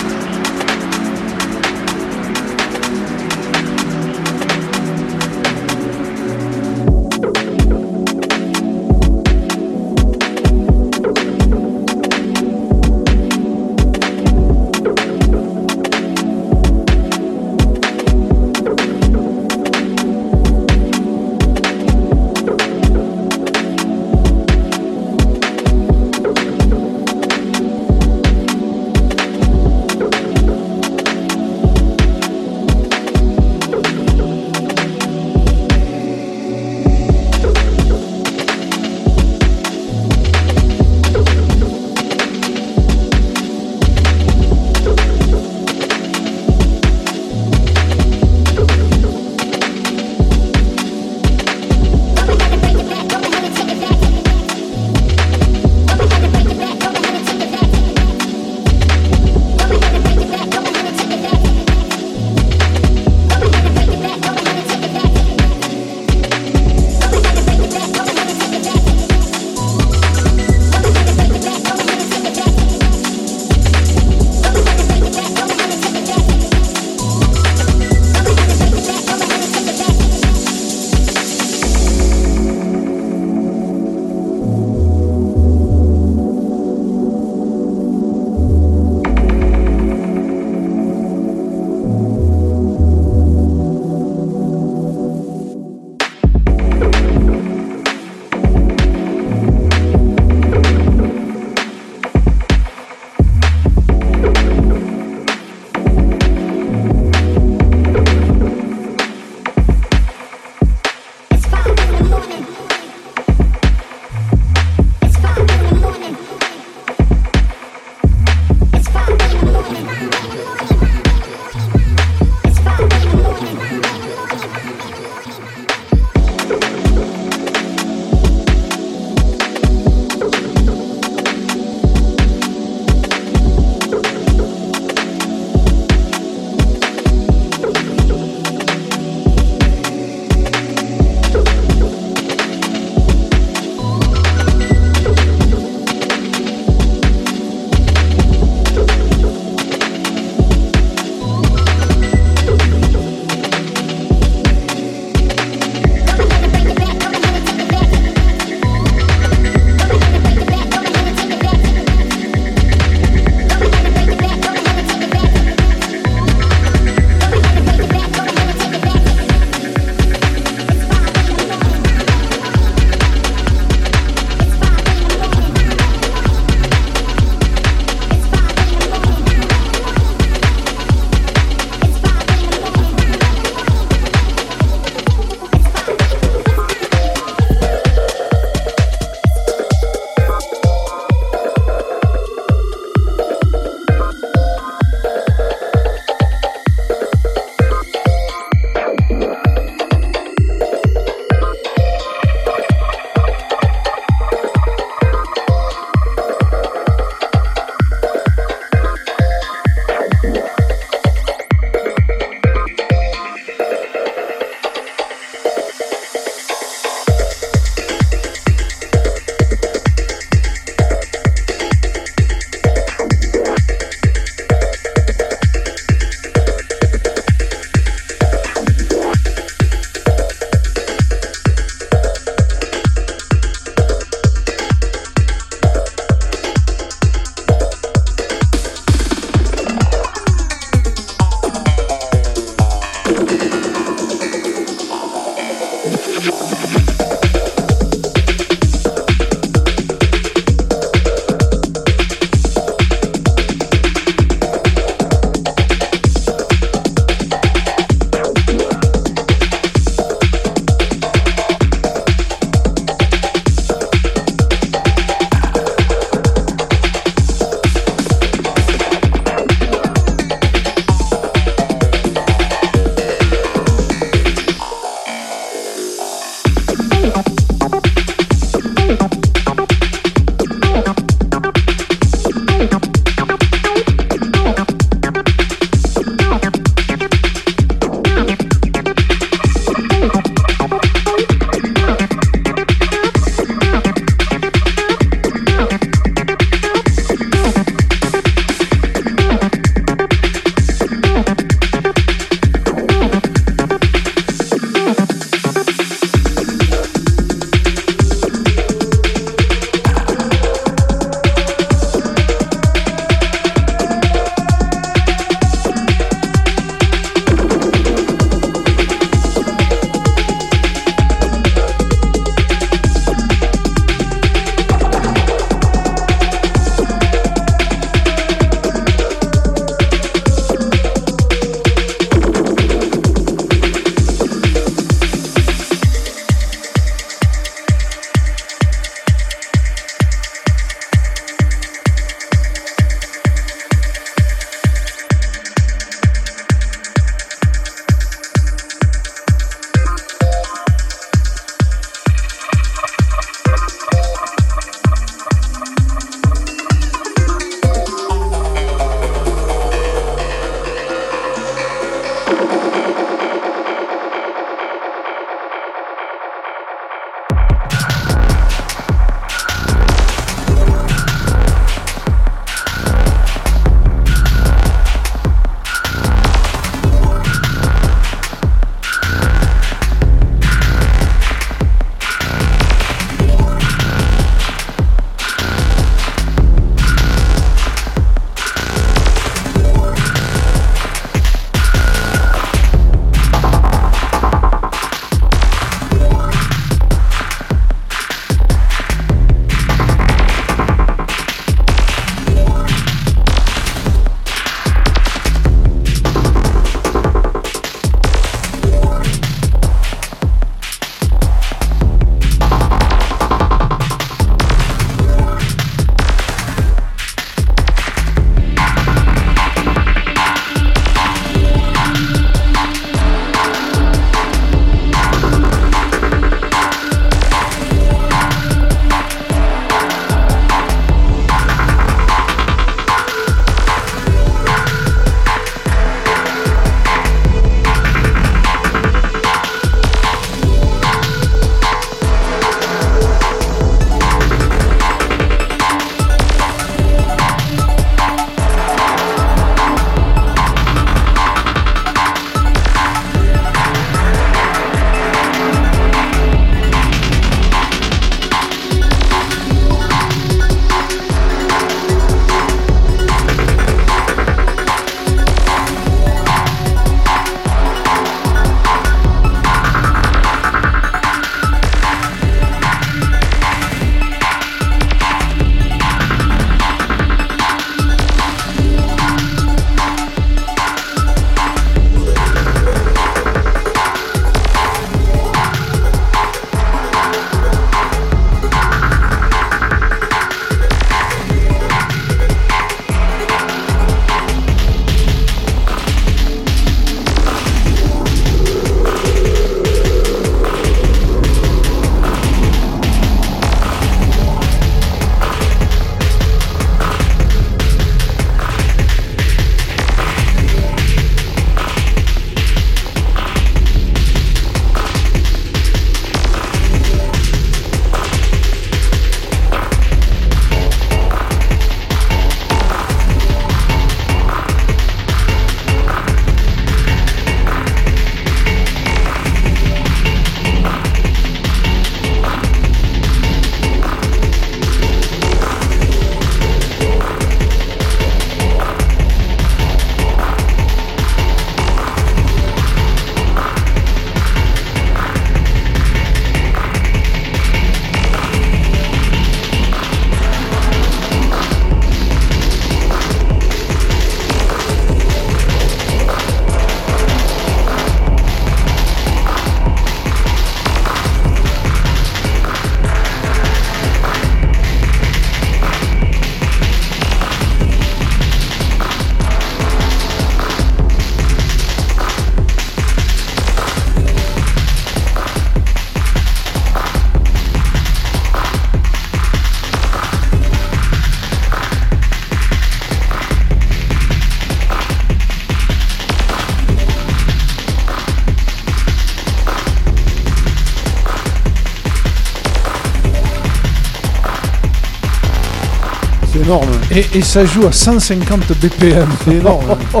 Énorme. Et, et ça joue à 150 BPM. C'est énorme.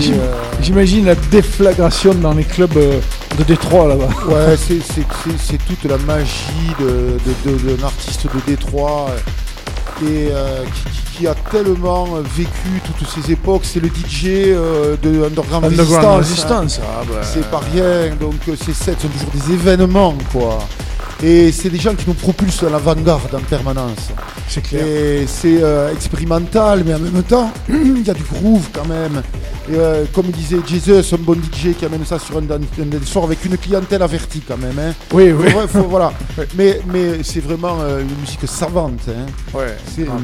euh, J'imagine la déflagration dans les clubs euh, de Détroit là-bas. Ouais, c'est- toute la magie de- de- de- d'un artiste de Détroit euh, et euh, qui, a tellement vécu toutes ces époques. C'est le DJ euh, de Underground, Underground Resistance. Resistance. Ah bah, C'est pas rien, donc ces sets sont toujours des événements, quoi. Et c'est des gens qui nous propulsent à l'avant-garde en permanence. C'est clair. Et c'est euh, expérimental, mais en même temps, il y a du groove quand même. Et, euh, comme disait Jesus, un bon DJ qui amène ça sur un, dan- un dance floor avec une clientèle avertie quand même. Hein. Oui, oui. Faut- faut- voilà. Mais, mais c'est vraiment euh, une musique savante. hein. Ouais. C'est Ah,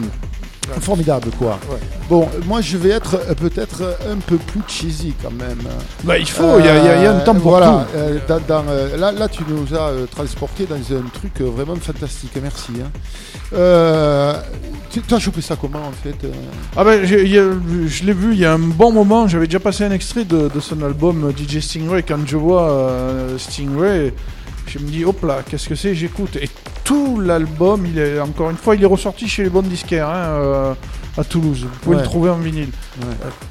formidable, quoi. Ouais. Bon, moi je vais être euh, peut-être un peu plus cheesy quand même. Bah, il faut, il y, a- y y un temps pour voilà, tout. euh, dans- dans, euh, là, là, tu nous as euh, transporté dans un truc euh, vraiment fantastique. Merci. hein. Euh, tu as chopé ça comment en fait euh Ah ben, je l'ai vu il y a un bon moment. J'avais déjà passé un extrait de, de son album euh, DJ Stingray. Quand je vois euh, Stingray, je me dis, hop là, qu'est-ce que c'est? J'écoute. Et tout l'album, il est encore une fois, il est ressorti chez les bons disquaires hein, euh, à Toulouse. Vous pouvez Ouais. le trouver en vinyle. Ouais.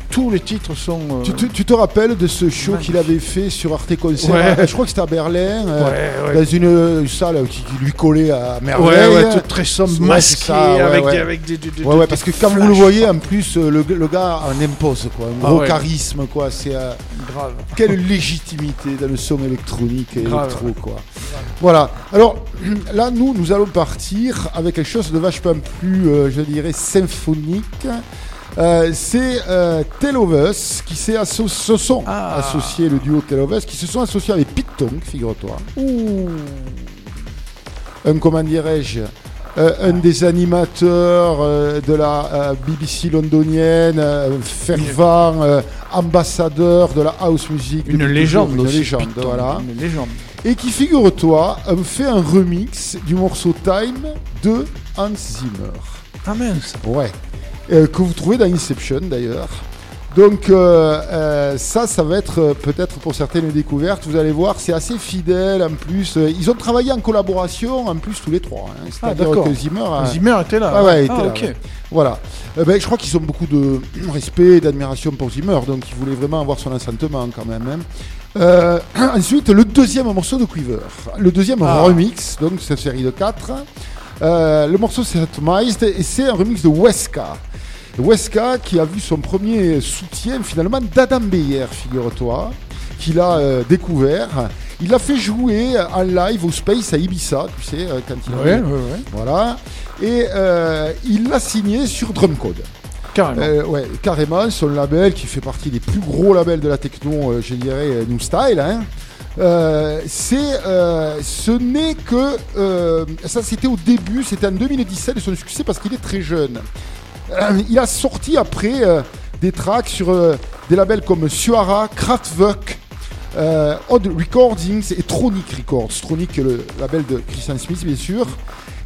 Tous les titres sont. euh, tu, te- tu te rappelles de ce show qu'il avait fait sur Arte Concert Ouais. Je crois que c'était à Berlin, euh, dans une euh, salle qui, qui lui collait à merveille. tout très sombre, masqué, ça, avec. Des, avec des, des- des- parce que quand vous le voyez, en plus, le, le gars en impose, quoi. Un Ah gros charisme, quoi. C'est grave. quelle légitimité dans le son électronique et Grave. électro, quoi. Voilà. Alors là, nous, nous allons partir avec quelque chose de vachement plus, je dirais, symphonique. Euh, c'est euh, Tell of Us qui s'est asso- se sont Ah. associés, le duo Tell of Us, qui se sont associés avec Pete Tong, figure-toi. Un, comment dirais-je, euh, un des animateurs euh, de la BBC londonienne, fervent ambassadeur de la house music. Une légende toujours, Une aussi, légende, voilà. Une légende. Et qui, figure-toi, a fait un remix du morceau Time de Hans Zimmer. Ah mince. Ouais. Euh, que vous trouvez dans Inception d'ailleurs. Donc euh, euh, ça, ça va être peut-être pour certaines une découverte. Vous allez voir, c'est assez fidèle en plus. Ils ont travaillé en collaboration en plus tous les trois. hein. C'est-à-dire d'accord. que Zimmer Zimmer était là. Ah ouais, il était Ah, là, ouais. Voilà. Euh, ben, je crois qu'ils ont beaucoup de respect et d'admiration pour Zimmer, donc ils voulaient vraiment avoir son assentement quand même. hein. Ensuite, le deuxième morceau de Quiver. Le deuxième Ah. remix, donc cette série de 4. le morceau c'est Atomized et c'est un remix de Weska. Weska qui a vu son premier soutien finalement d'Adam Beyer, figure-toi, qu'il a euh, découvert. Il l'a fait jouer en live au Space à Ibiza, tu sais, euh, quand il Ouais, ouais, ouais. voilà. Et euh, il l'a signé sur Drumcode. Carrément. Euh, ouais, carrément, son label qui fait partie des plus gros labels de la techno, euh, je dirais, euh, New Style. hein. Euh, c'est, euh, ce n'est que, euh, ça c'était au début, c'était en 2017 de son succès parce qu'il est très jeune. Il a sorti après des tracks sur des labels comme Suara, Kraftwerk, Odd Recordings et Tronic Records. Tronic, le label de Christian Smith, bien sûr.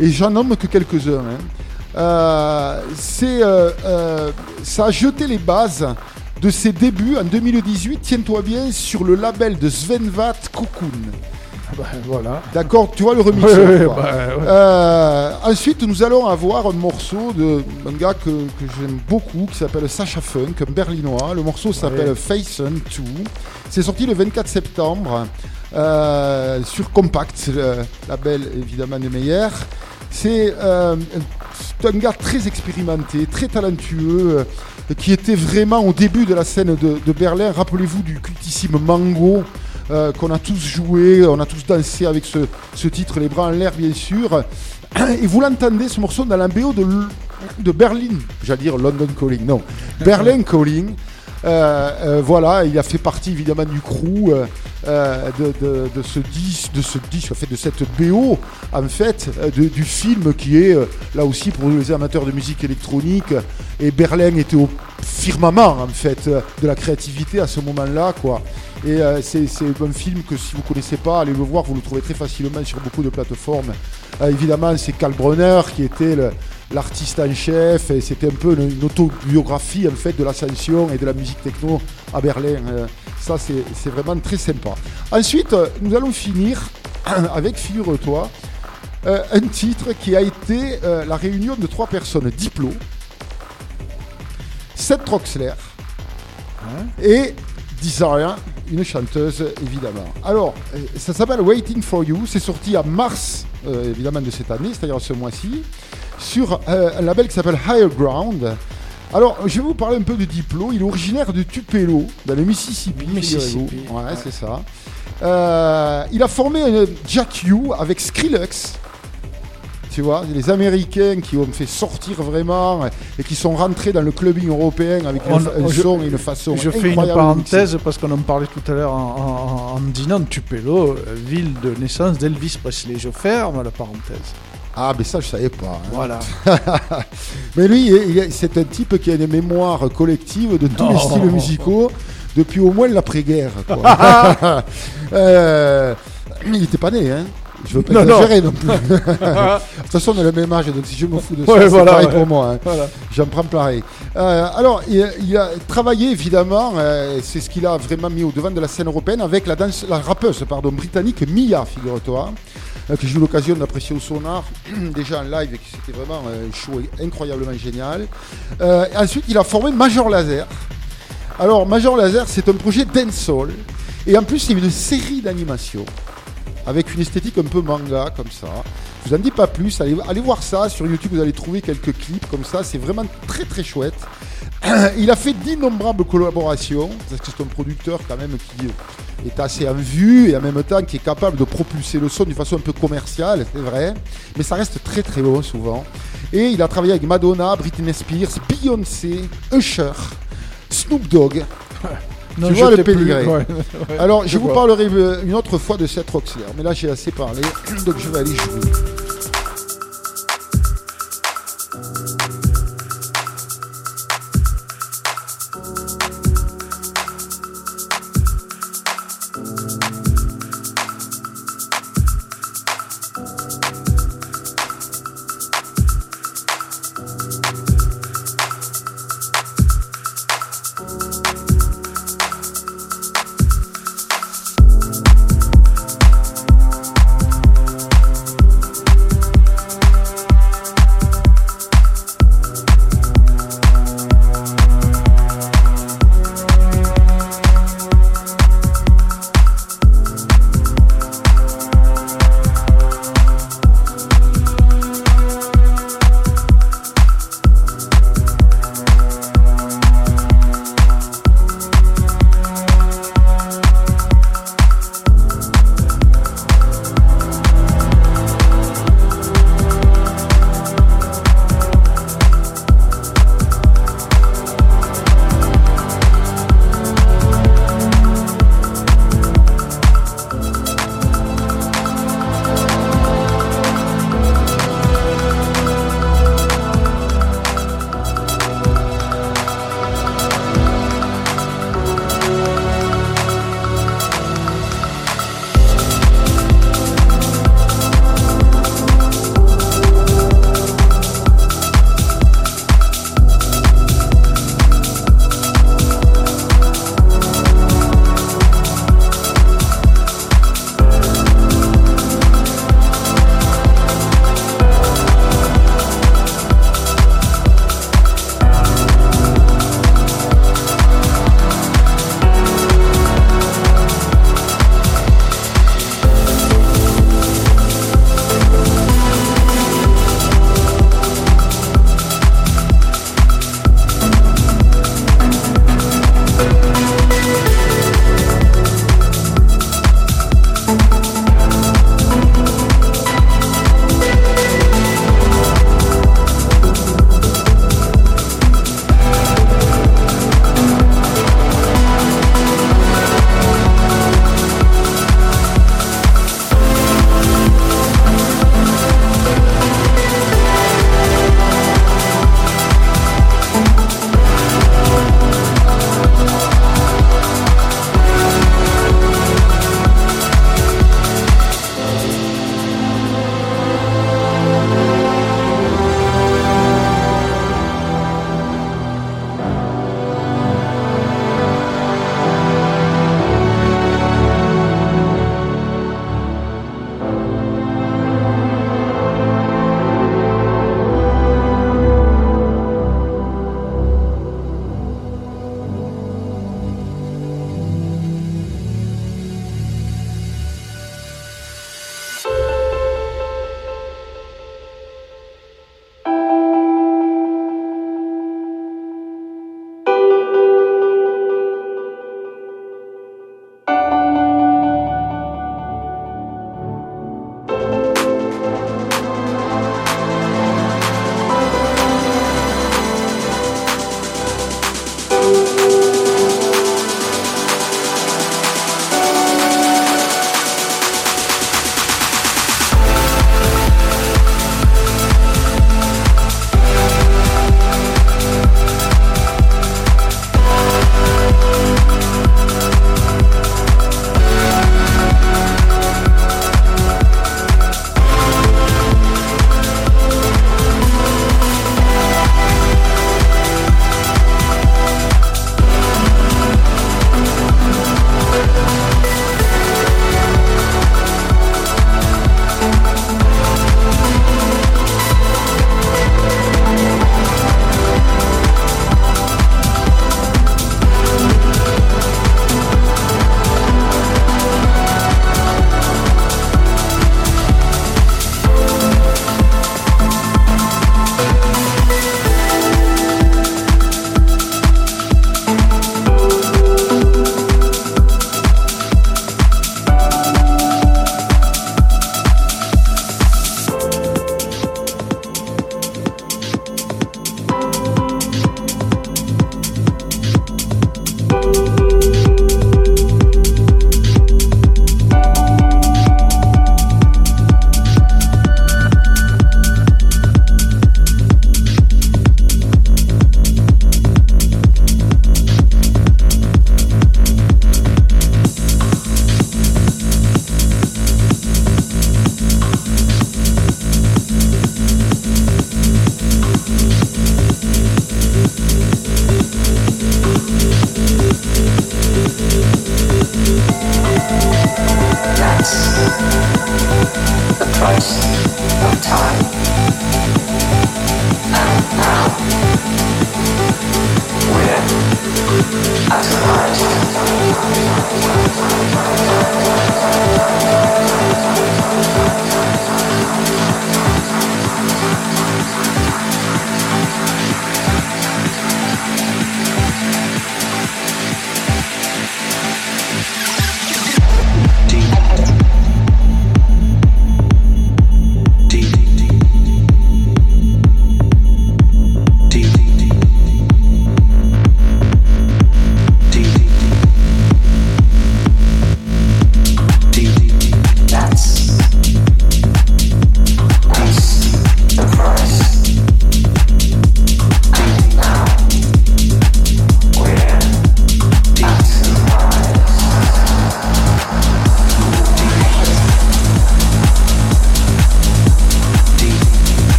Et j'en nomme que quelques-uns. hein. C'est, ça a jeté les bases de ses débuts en 2018, tiens-toi bien, sur le label de Svenvat Cocoon. Bah, voilà. D'accord, tu vois le remix. Ouais, ouais, quoi. bah, ouais. Euh, ensuite, nous allons avoir un morceau de un gars que, que j'aime beaucoup qui s'appelle Sacha Funk, un berlinois. Le morceau s'appelle Ouais. Faison 2. C'est sorti le 24 septembre euh, sur Compact, le label évidemment de Meyer. C'est euh, c'est un gars très expérimenté, très talentueux, euh, qui était vraiment au début de la scène de, de Berlin. Rappelez-vous du cultissime Mango euh, qu'on a tous joué, on a tous dansé avec ce, ce titre, les bras en l'air bien sûr. Et vous l'entendez ce morceau dans la BO de, de Berlin, j'allais dire London Calling, non, Berlin Calling. Euh, euh, voilà, il a fait partie évidemment du crew euh, de, ce disque, de ce disque, en fait, de cette BO, en fait, du film qui est là aussi pour les amateurs de musique électronique. Et Berlin était au firmament, en fait, de la créativité à ce moment-là, quoi. Et c'est un film que si vous connaissez pas, allez le voir, vous le trouvez très facilement sur beaucoup de plateformes. Évidemment, c'est Karl Brunner qui était le- l'artiste en chef, et c'était un peu une, une autobiographie en fait de l'ascension et de la musique techno à Berlin. Euh, ça, c'est vraiment très sympa. Ensuite, euh, nous allons finir avec, figure-toi, euh, un titre qui a été euh, la réunion de trois personnes Diplo, Seth Troxler et Desire, une chanteuse évidemment. Alors, euh, ça s'appelle Waiting for You, c'est sorti en mars euh, évidemment de cette année, c'est-à-dire ce mois-ci, sur euh, un label qui s'appelle Higher Ground. Alors, je vais vous parler un peu de Diplo. Il est originaire de Tupelo, dans le Mississippi. Mississippi. Ouais, c'est ça. Euh, il a formé un Jack U avec Skrillex. Tu vois, les Américains qui ont fait sortir vraiment et qui sont rentrés dans le clubbing européen avec une- On- un je- son et une façon. Je fais une parenthèse parce qu'on en parlait tout à l'heure en, en, en dînant Tupelo, euh, ville de naissance d'Elvis Presley. Je ferme la parenthèse. Ah, mais ça, je savais pas. hein. Voilà. mais lui, c'est un type qui a une mémoire collective de tous les Oh. styles musicaux depuis au moins l'après-guerre. Euh, il n'était pas né, hein. Je veux pas Non, exagérer non, plus. de toute façon, on a le même âge, donc si je me fous de ça, Ouais, c'est voilà, pareil ouais. pour moi. hein. Voilà. J'en prends pareil. Euh, alors, il, il a travaillé évidemment, euh, c'est ce qu'il a vraiment mis au devant de la scène européenne avec la, danse, la rappeuse pardon, britannique Mia, figure-toi, euh, que j'ai eu l'occasion d'apprécier au sonar, déjà en live, et que c'était vraiment euh, un show incroyablement génial. Euh, ensuite, il a formé Major Laser. Alors, Major Laser, c'est un projet dancehall, et en plus, c'est une série d'animations avec une esthétique un peu manga comme ça. Je vous en dis pas plus, allez, voir ça sur YouTube, vous allez trouver quelques clips comme ça, c'est vraiment très très chouette. Il a fait d'innombrables collaborations, parce que c'est un producteur quand même qui est assez en vue et en même temps qui est capable de propulser le son d'une façon un peu commerciale, c'est vrai, mais ça reste très très bon souvent. Et il a travaillé avec Madonna, Britney Spears, Beyoncé, Usher, Snoop Dogg. Non, tu vois le pédigré. Ouais, ouais, Alors, je vous parlerai euh, une autre fois de Seth Roxler, mais là j'ai assez parlé, donc je vais aller jouer.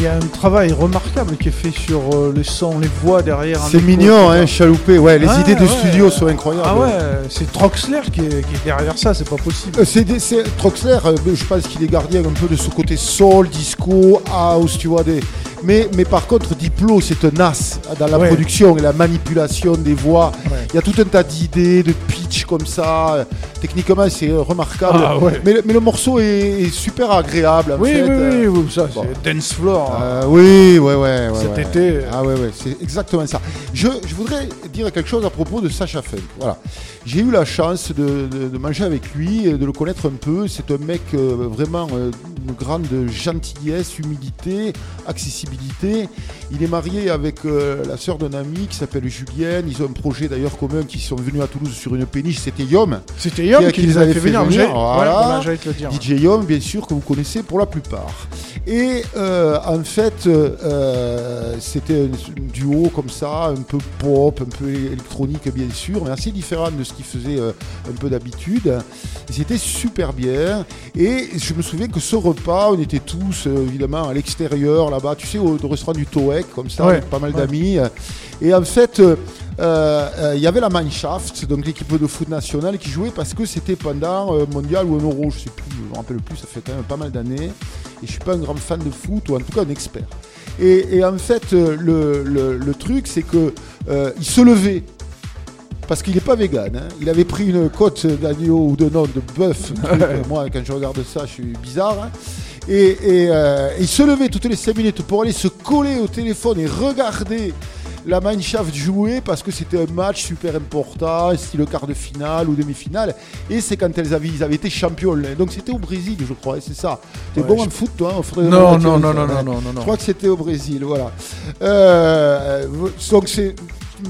Il y, a- un travail remarquable qui est fait sur euh, les sons, les voix derrière. C'est mignon, hein, chaloupé. Ouais, les Ouais, idées de ouais. studio sont incroyables. Ah ouais, c'est Troxler qui est, qui est derrière ça, c'est pas possible. Euh, C'est Troxler, euh, je pense qu'il est gardien un peu de ce côté soul, disco, house, tu vois. Des... Mais, mais par contre, Diplo, c'est un as dans la Ouais. production et la manipulation des voix. Ouais. Il y a tout un tas d'idées, de pitch comme ça. Techniquement, c'est euh, remarquable. Ah ouais. mais, le- mais le morceau est, est super agréable. En Oui, fait. oui, Euh, oui, oui, ça, bon. c'est Dance Floor. hein. euh, oui, ouais, ouais, ouais. Cet ouais. été. Ah ouais, ouais, c'est exactement ça. Je, je voudrais dire quelque chose à propos de Sacha Funk. Voilà. J'ai eu la chance de, de- de manger avec lui, de le connaître un peu. C'est un mec euh, vraiment euh, une grande gentillesse, humilité, accessibilité. Il est marié avec euh, la sœur d'un ami qui s'appelle Julienne. Ils ont un projet d'ailleurs commun qui sont venus à Toulouse sur une péniche. C'était Yom. C'était Yom qui- qui, les avait fait venir. voilà. Voilà, j'allais te le dire. DJ Yom, bien sûr, que vous connaissez pour la plupart. Et euh, en fait, euh, c'était un duo comme ça, un peu pop, un peu électronique, bien sûr, mais assez différent de ce qu'il faisait euh, un peu d'habitude. C'était super bien. Et je me souviens que ce repas, on était tous évidemment à l'extérieur, là-bas, tu sais, au, au restaurant du Toek, comme ça, Ouais, avec pas mal ouais. d'amis. Et en fait, euh, euh, euh, il y avait la Mannschaft, donc l'équipe de foot nationale, qui jouait parce que c'était pendant euh, mondial ou un euro, je sais plus, je me rappelle plus, ça fait quand même pas mal d'années. Et je suis pas un grand fan de foot, ou en tout cas un expert. Et, et en fait, euh, le, le- le truc, c'est que euh, il se levait. Parce qu'il n'est pas vegan. hein. Il avait pris une côte d'agneau ou de non, de bœuf. Moi, quand je regarde ça, je suis bizarre. hein. Et, et, euh, il se levait toutes les 5 minutes pour aller se coller au téléphone et regarder la Mannschaft jouait parce que c'était un match super important, style quart de finale ou demi-finale. Et c'est quand elles avaient, ils avaient été champions. Donc c'était au Brésil, je crois, et c'est ça. T'es Ouais, bon je- en foot, toi, hein, Fred? Non, non, non, non, non, non, non, Je crois que c'était au Brésil, voilà. Euh, donc c'est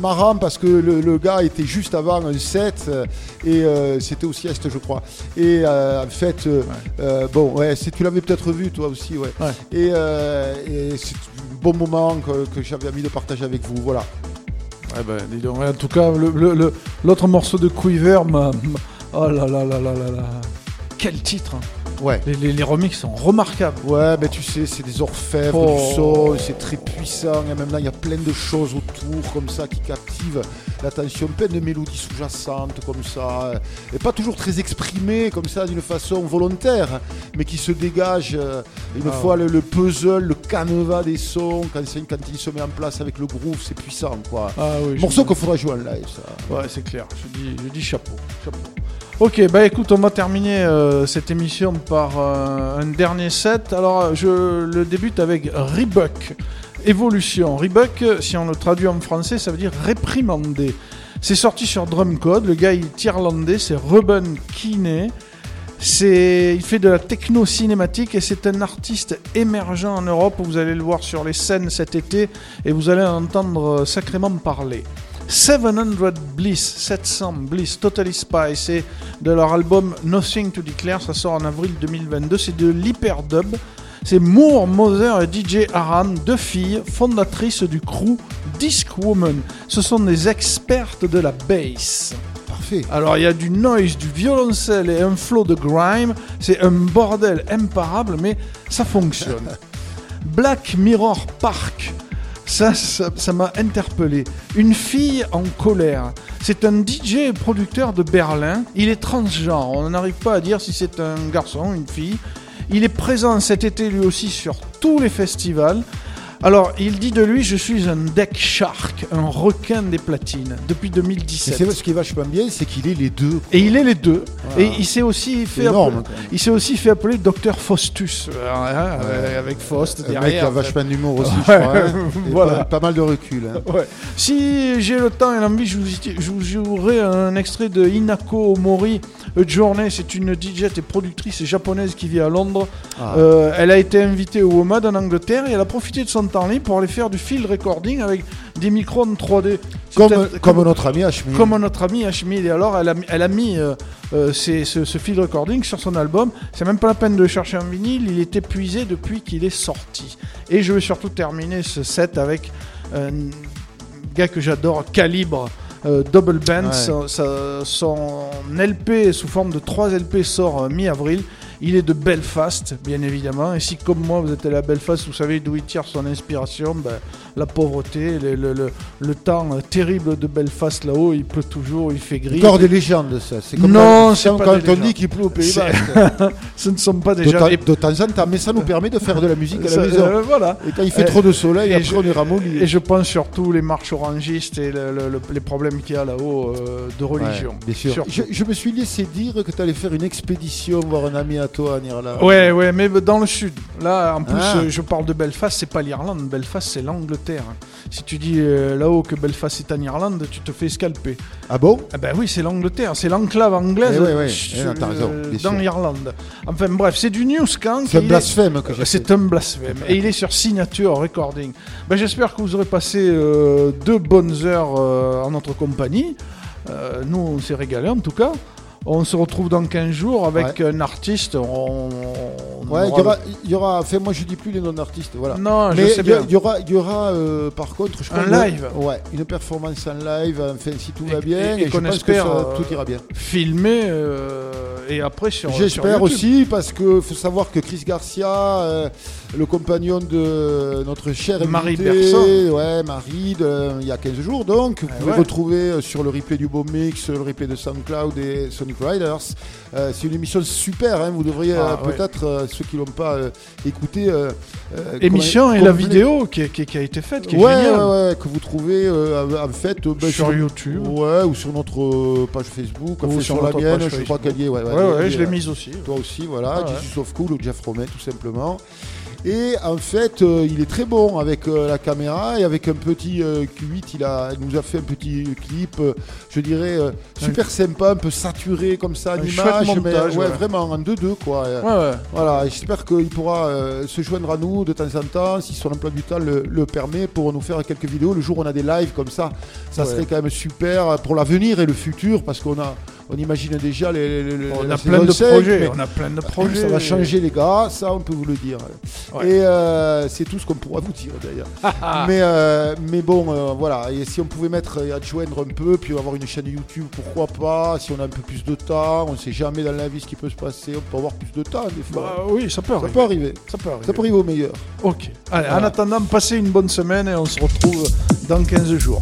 marrant parce que le, le gars était juste avant un set euh, et euh, c'était au sieste, je crois. Et euh, en fait, euh, bon, ouais, tu l'avais peut-être vu toi aussi, ouais. Ouais. Et, et bon moment que, j'avais envie de partager avec vous, voilà. Ouais, ben, en tout cas, l'autre morceau de Quiver Oh là là là là là là. Quel titre hein. Ouais. les, les, les remixes sont remarquables. Ouais, mais tu sais, c'est des orfèvres, Oh. du son, c'est très puissant. Et même là, il y a plein de choses autour, comme ça, qui captivent l'attention. Plein de mélodies sous-jacentes, comme ça. Et pas toujours très exprimées, comme ça, d'une façon volontaire, mais qui se dégagent une Ah fois le, le puzzle, le canevas des sons, quand, quand il se met en place avec le groove, c'est puissant, quoi. Ah oui, Morceau qu'il faudra jouer en live, ça. Ouais, c'est clair. Je dis, je dis chapeau, chapeau. Ok, bah écoute, on va terminer euh, cette émission par euh, un dernier set. Alors, je le débute avec Rebuck. Évolution. Rebuck, si on le traduit en français, ça veut dire réprimander. C'est sorti sur Drumcode. Le gars, il est irlandais, c'est Ruben. C'est, il fait de la techno cinématique et c'est un artiste émergent en Europe. Vous allez le voir sur les scènes cet été et vous allez en entendre euh, sacrément parler. 700 Bliss, 700 Bliss, Totally Spy, c'est de leur album Nothing to Declare, ça sort en avril 2022, c'est de l'hyperdub. C'est Moore, Mother et DJ Aran, deux filles fondatrices du crew Disc Woman. Ce sont des expertes de la bass. Parfait. Alors il y a du noise, du violoncelle et un flow de grime. C'est un bordel imparable, mais ça fonctionne. Black Mirror Park. Ça, ça m'a interpellé. Une fille en colère. C'est un DJ et producteur de Berlin. Il est transgenre. On n'arrive pas à dire si c'est un garçon, une fille. Il est présent cet été lui aussi sur tous les festivals. Alors, il dit de lui, je suis un deck shark, un requin des platines, depuis Et 2017. c'est ce qui est vachement bien, c'est qu'il est les deux. Et il est les deux. Voilà. Et il s'est aussi fait énorme, appeler, il s'est aussi fait appeler Docteur Faustus, euh, hein, Ouais. avec Faust Un mec qui derrière. a vachement d'humour aussi, je crois. hein. Voilà. Pas, pas mal de recul. hein. Ouais. Si j'ai le temps et l'envie, je vous, jouerai un extrait de Inako Omori A Journey. C'est une DJ et productrice japonaise qui vit à Londres. Ah. Euh, elle a été invitée au WOMAD en Angleterre et elle a profité de son temps libre pour aller faire du field recording avec des micros en 3D. C'est Comme, comme notre ami Hashmi. comme notre ami. Et alors, elle a, elle a mis euh, euh, ce, ce field recording sur son album. C'est même pas la peine de chercher un vinyle, il est épuisé depuis qu'il est sorti. Et je vais surtout terminer ce set avec un gars que j'adore, Calibre. euh, Double Band, Ouais. Son- son LP sous forme de 3 LP sort euh, mi-avril. Il est de Belfast, bien évidemment. Et si, comme moi, vous êtes allé à Belfast, vous savez d'où il tire son inspiration, ben, la pauvreté, le, le- le- le temps terrible de Belfast là-haut, il pleut toujours, il fait gris. Encore des légendes, ça. C'est comme Non, quand, c'est comme pas quand des on légendes. dit qu'il pleut au Pays Basque. Ce ne sont pas des... de temps en temps, mais ça nous permet de faire de la musique à Ça, la maison. euh, voilà. Et quand il fait Et- trop de soleil, et après je- on est ramolli. Et je pense surtout les marches orangistes et le- le- le- les problèmes qu'il y a là-haut euh, de religion. bien sûr. Je me suis laissé dire que tu allais faire une expédition voir un ami à toi en Irlande. Ouais, ouais, mais dans le sud. Là, en plus, Ah. euh, je parle de Belfast, c'est pas l'Irlande. Belfast, c'est l'Angleterre. Si tu dis euh, là-haut que Belfast est en Irlande, tu te fais scalper. Ah bon? Ah ben oui, c'est l'Angleterre, c'est l'enclave anglaise Eh ouais, Eh non, t'as raison, euh, bien dans sûr. l'Irlande. Enfin bref, c'est du New Skunk. C'est un blasphème que j'ai fait. C'est un blasphème. Et il est sur Signature Recording. Ben, J'espère que vous aurez passé euh, deux bonnes heures euh, en notre compagnie. Euh, nous, on s'est régalé en tout cas. On se retrouve dans 15 jours avec un artiste. On, on Ouais, il y aura y aura. Enfin, moi je dis plus les non-artistes, voilà. Non, je Mais sais y, a- bien. il y aura, il y aura euh, par contre, je crois Un que- live. Ouais, une performance en live. Enfin, si tout Et- va bien, et- et et, je qu'on pense espère, que ça- euh, tout ira bien. filmé euh, et après sur. J'espère aussi parce que faut savoir que Chris Garcia, euh, le compagnon de notre chère Marie invitée, ouais, Marie, de- il y a 15 jours, donc vous pouvez ouais. retrouver euh, sur le replay du Beau Mix, le replay de SoundCloud et Sonic Riders. Euh, c'est une émission super, hein, vous devriez euh, Ah, ouais. peut-être euh, ceux qui l'ont pas euh, écouté. euh, euh, Émission et la vidéo qui, qui- qui a été faite, qui est Ouais, géniale. que vous trouvez euh, en fait euh, ben, Sur YouTube. Ouais, ou sur notre euh, page Facebook, Ou enfin, sur sur, la mienne, je crois qu'elle y est. Ouais, Ouais, je l'ai euh, mise aussi. Toi aussi, voilà. Jesus of Cool ou Jeff Romet, tout simplement. Et en fait, euh, il est très bon avec euh, la caméra et avec un petit euh, Q8, il, a, il nous a fait un petit clip, je dirais, super sympa, un peu saturé comme ça, Un l'image. chouette montage, ouais, ouais. vraiment, en 2-2 quoi. Ouais. Voilà, j'espère qu'il pourra se joindre à nous de temps en temps, si son emploi du temps le, le permet, pour nous faire quelques vidéos. Le jour où on a des lives comme ça, ça serait quand même super pour l'avenir et le futur, parce qu'on a, on imagine déjà les, les- les- On a plein de 5, projets. On a plein de projets. ça va changer les gars, ça on peut vous le dire. Ouais. Et euh, c'est tout ce qu'on pourra vous dire d'ailleurs. mais, euh, mais bon, euh, voilà, et si on pouvait mettre et adjoindre un peu, puis avoir une chaîne YouTube, pourquoi pas, si on a un peu plus de temps, on sait jamais dans la vie ce qui peut se passer, on peut avoir plus de temps des fois. Bah oui, ça peut ça arriver. peut arriver. Ça peut arriver. Ça peut arriver au meilleur. Ok. Allez, en Voilà. attendant, passez une bonne semaine et on se retrouve dans 15 jours.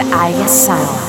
In Aya sound.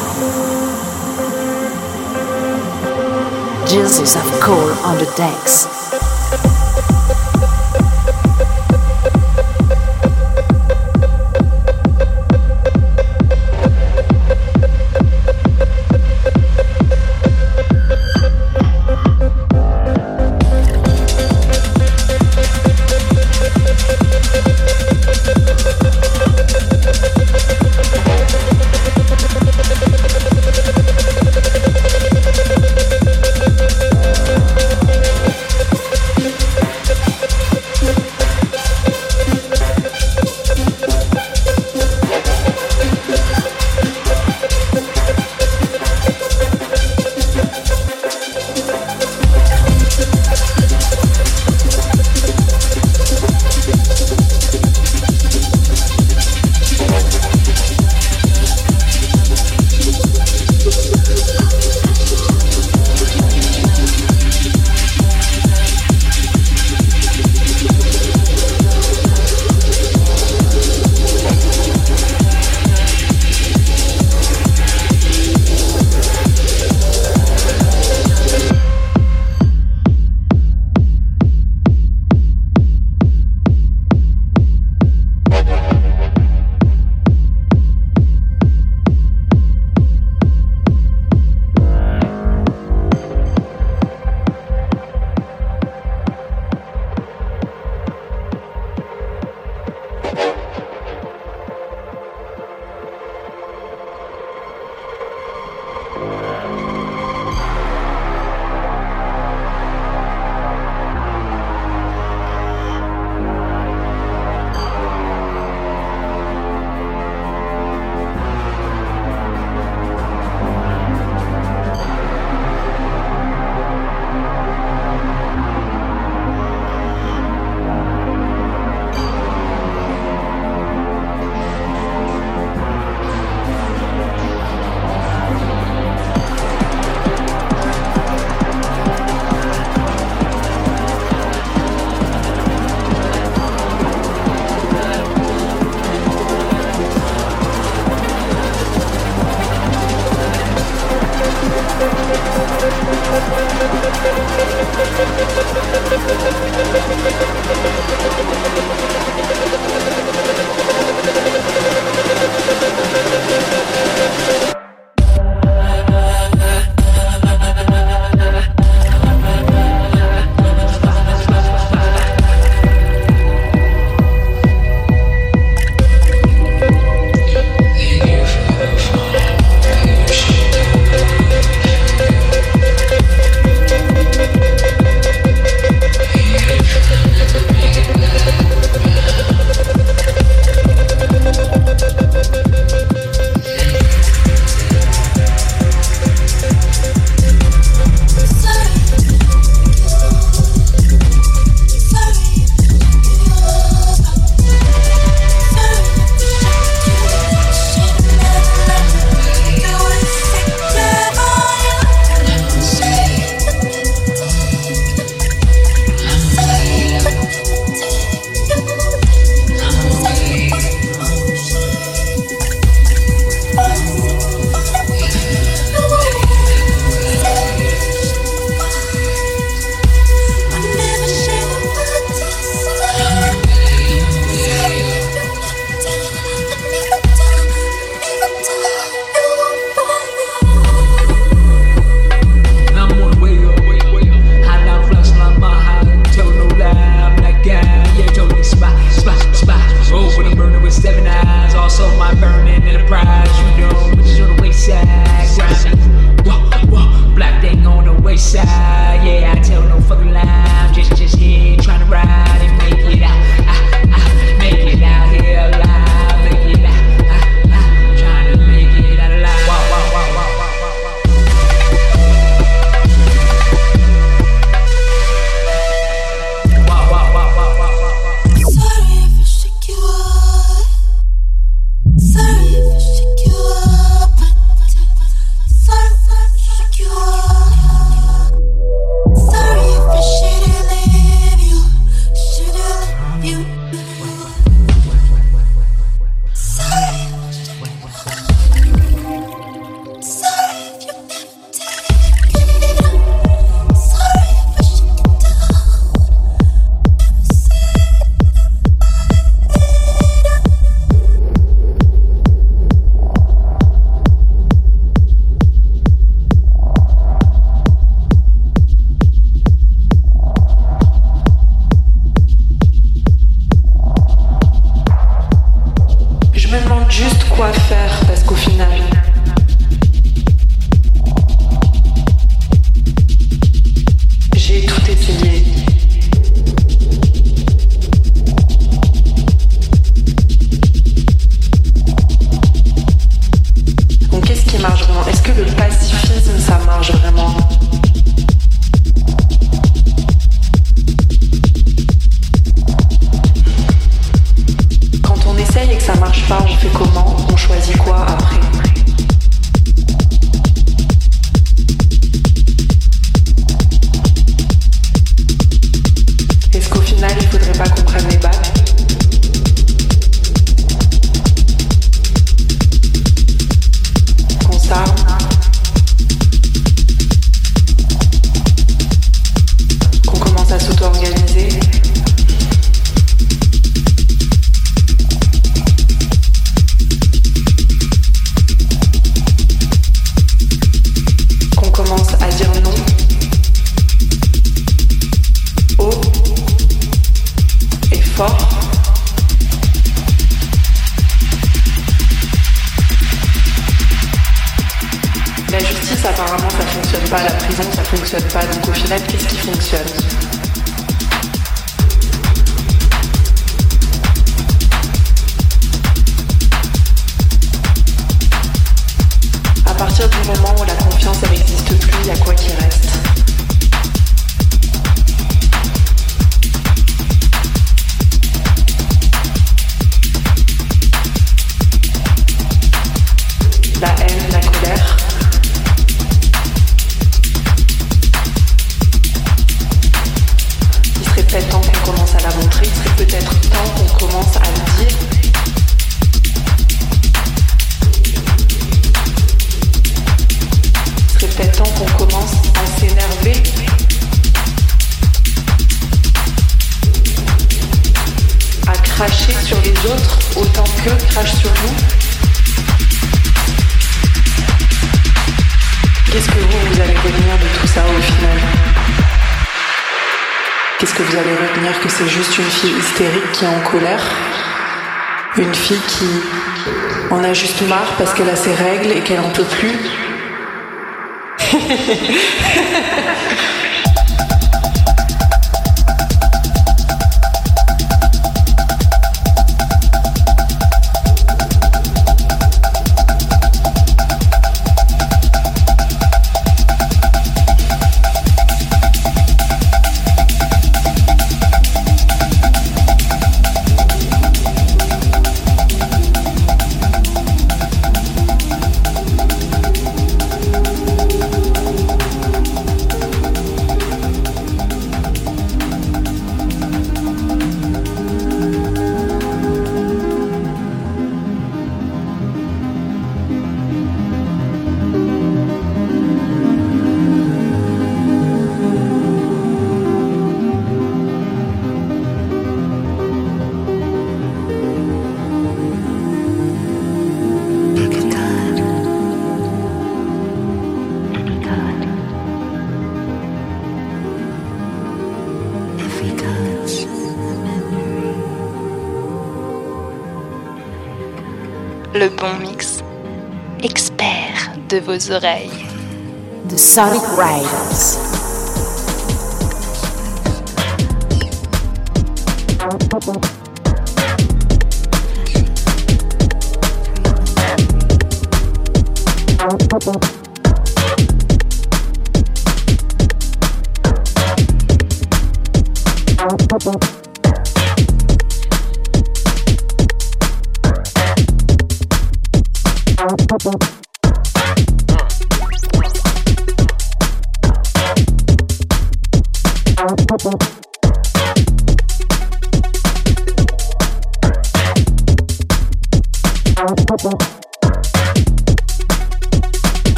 fille qui en a juste marre parce qu'elle a ses règles et qu'elle en peut plus. vos oreilles. The Sonic Riders.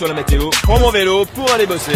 Soit la météo, prends mon vélo pour aller bosser.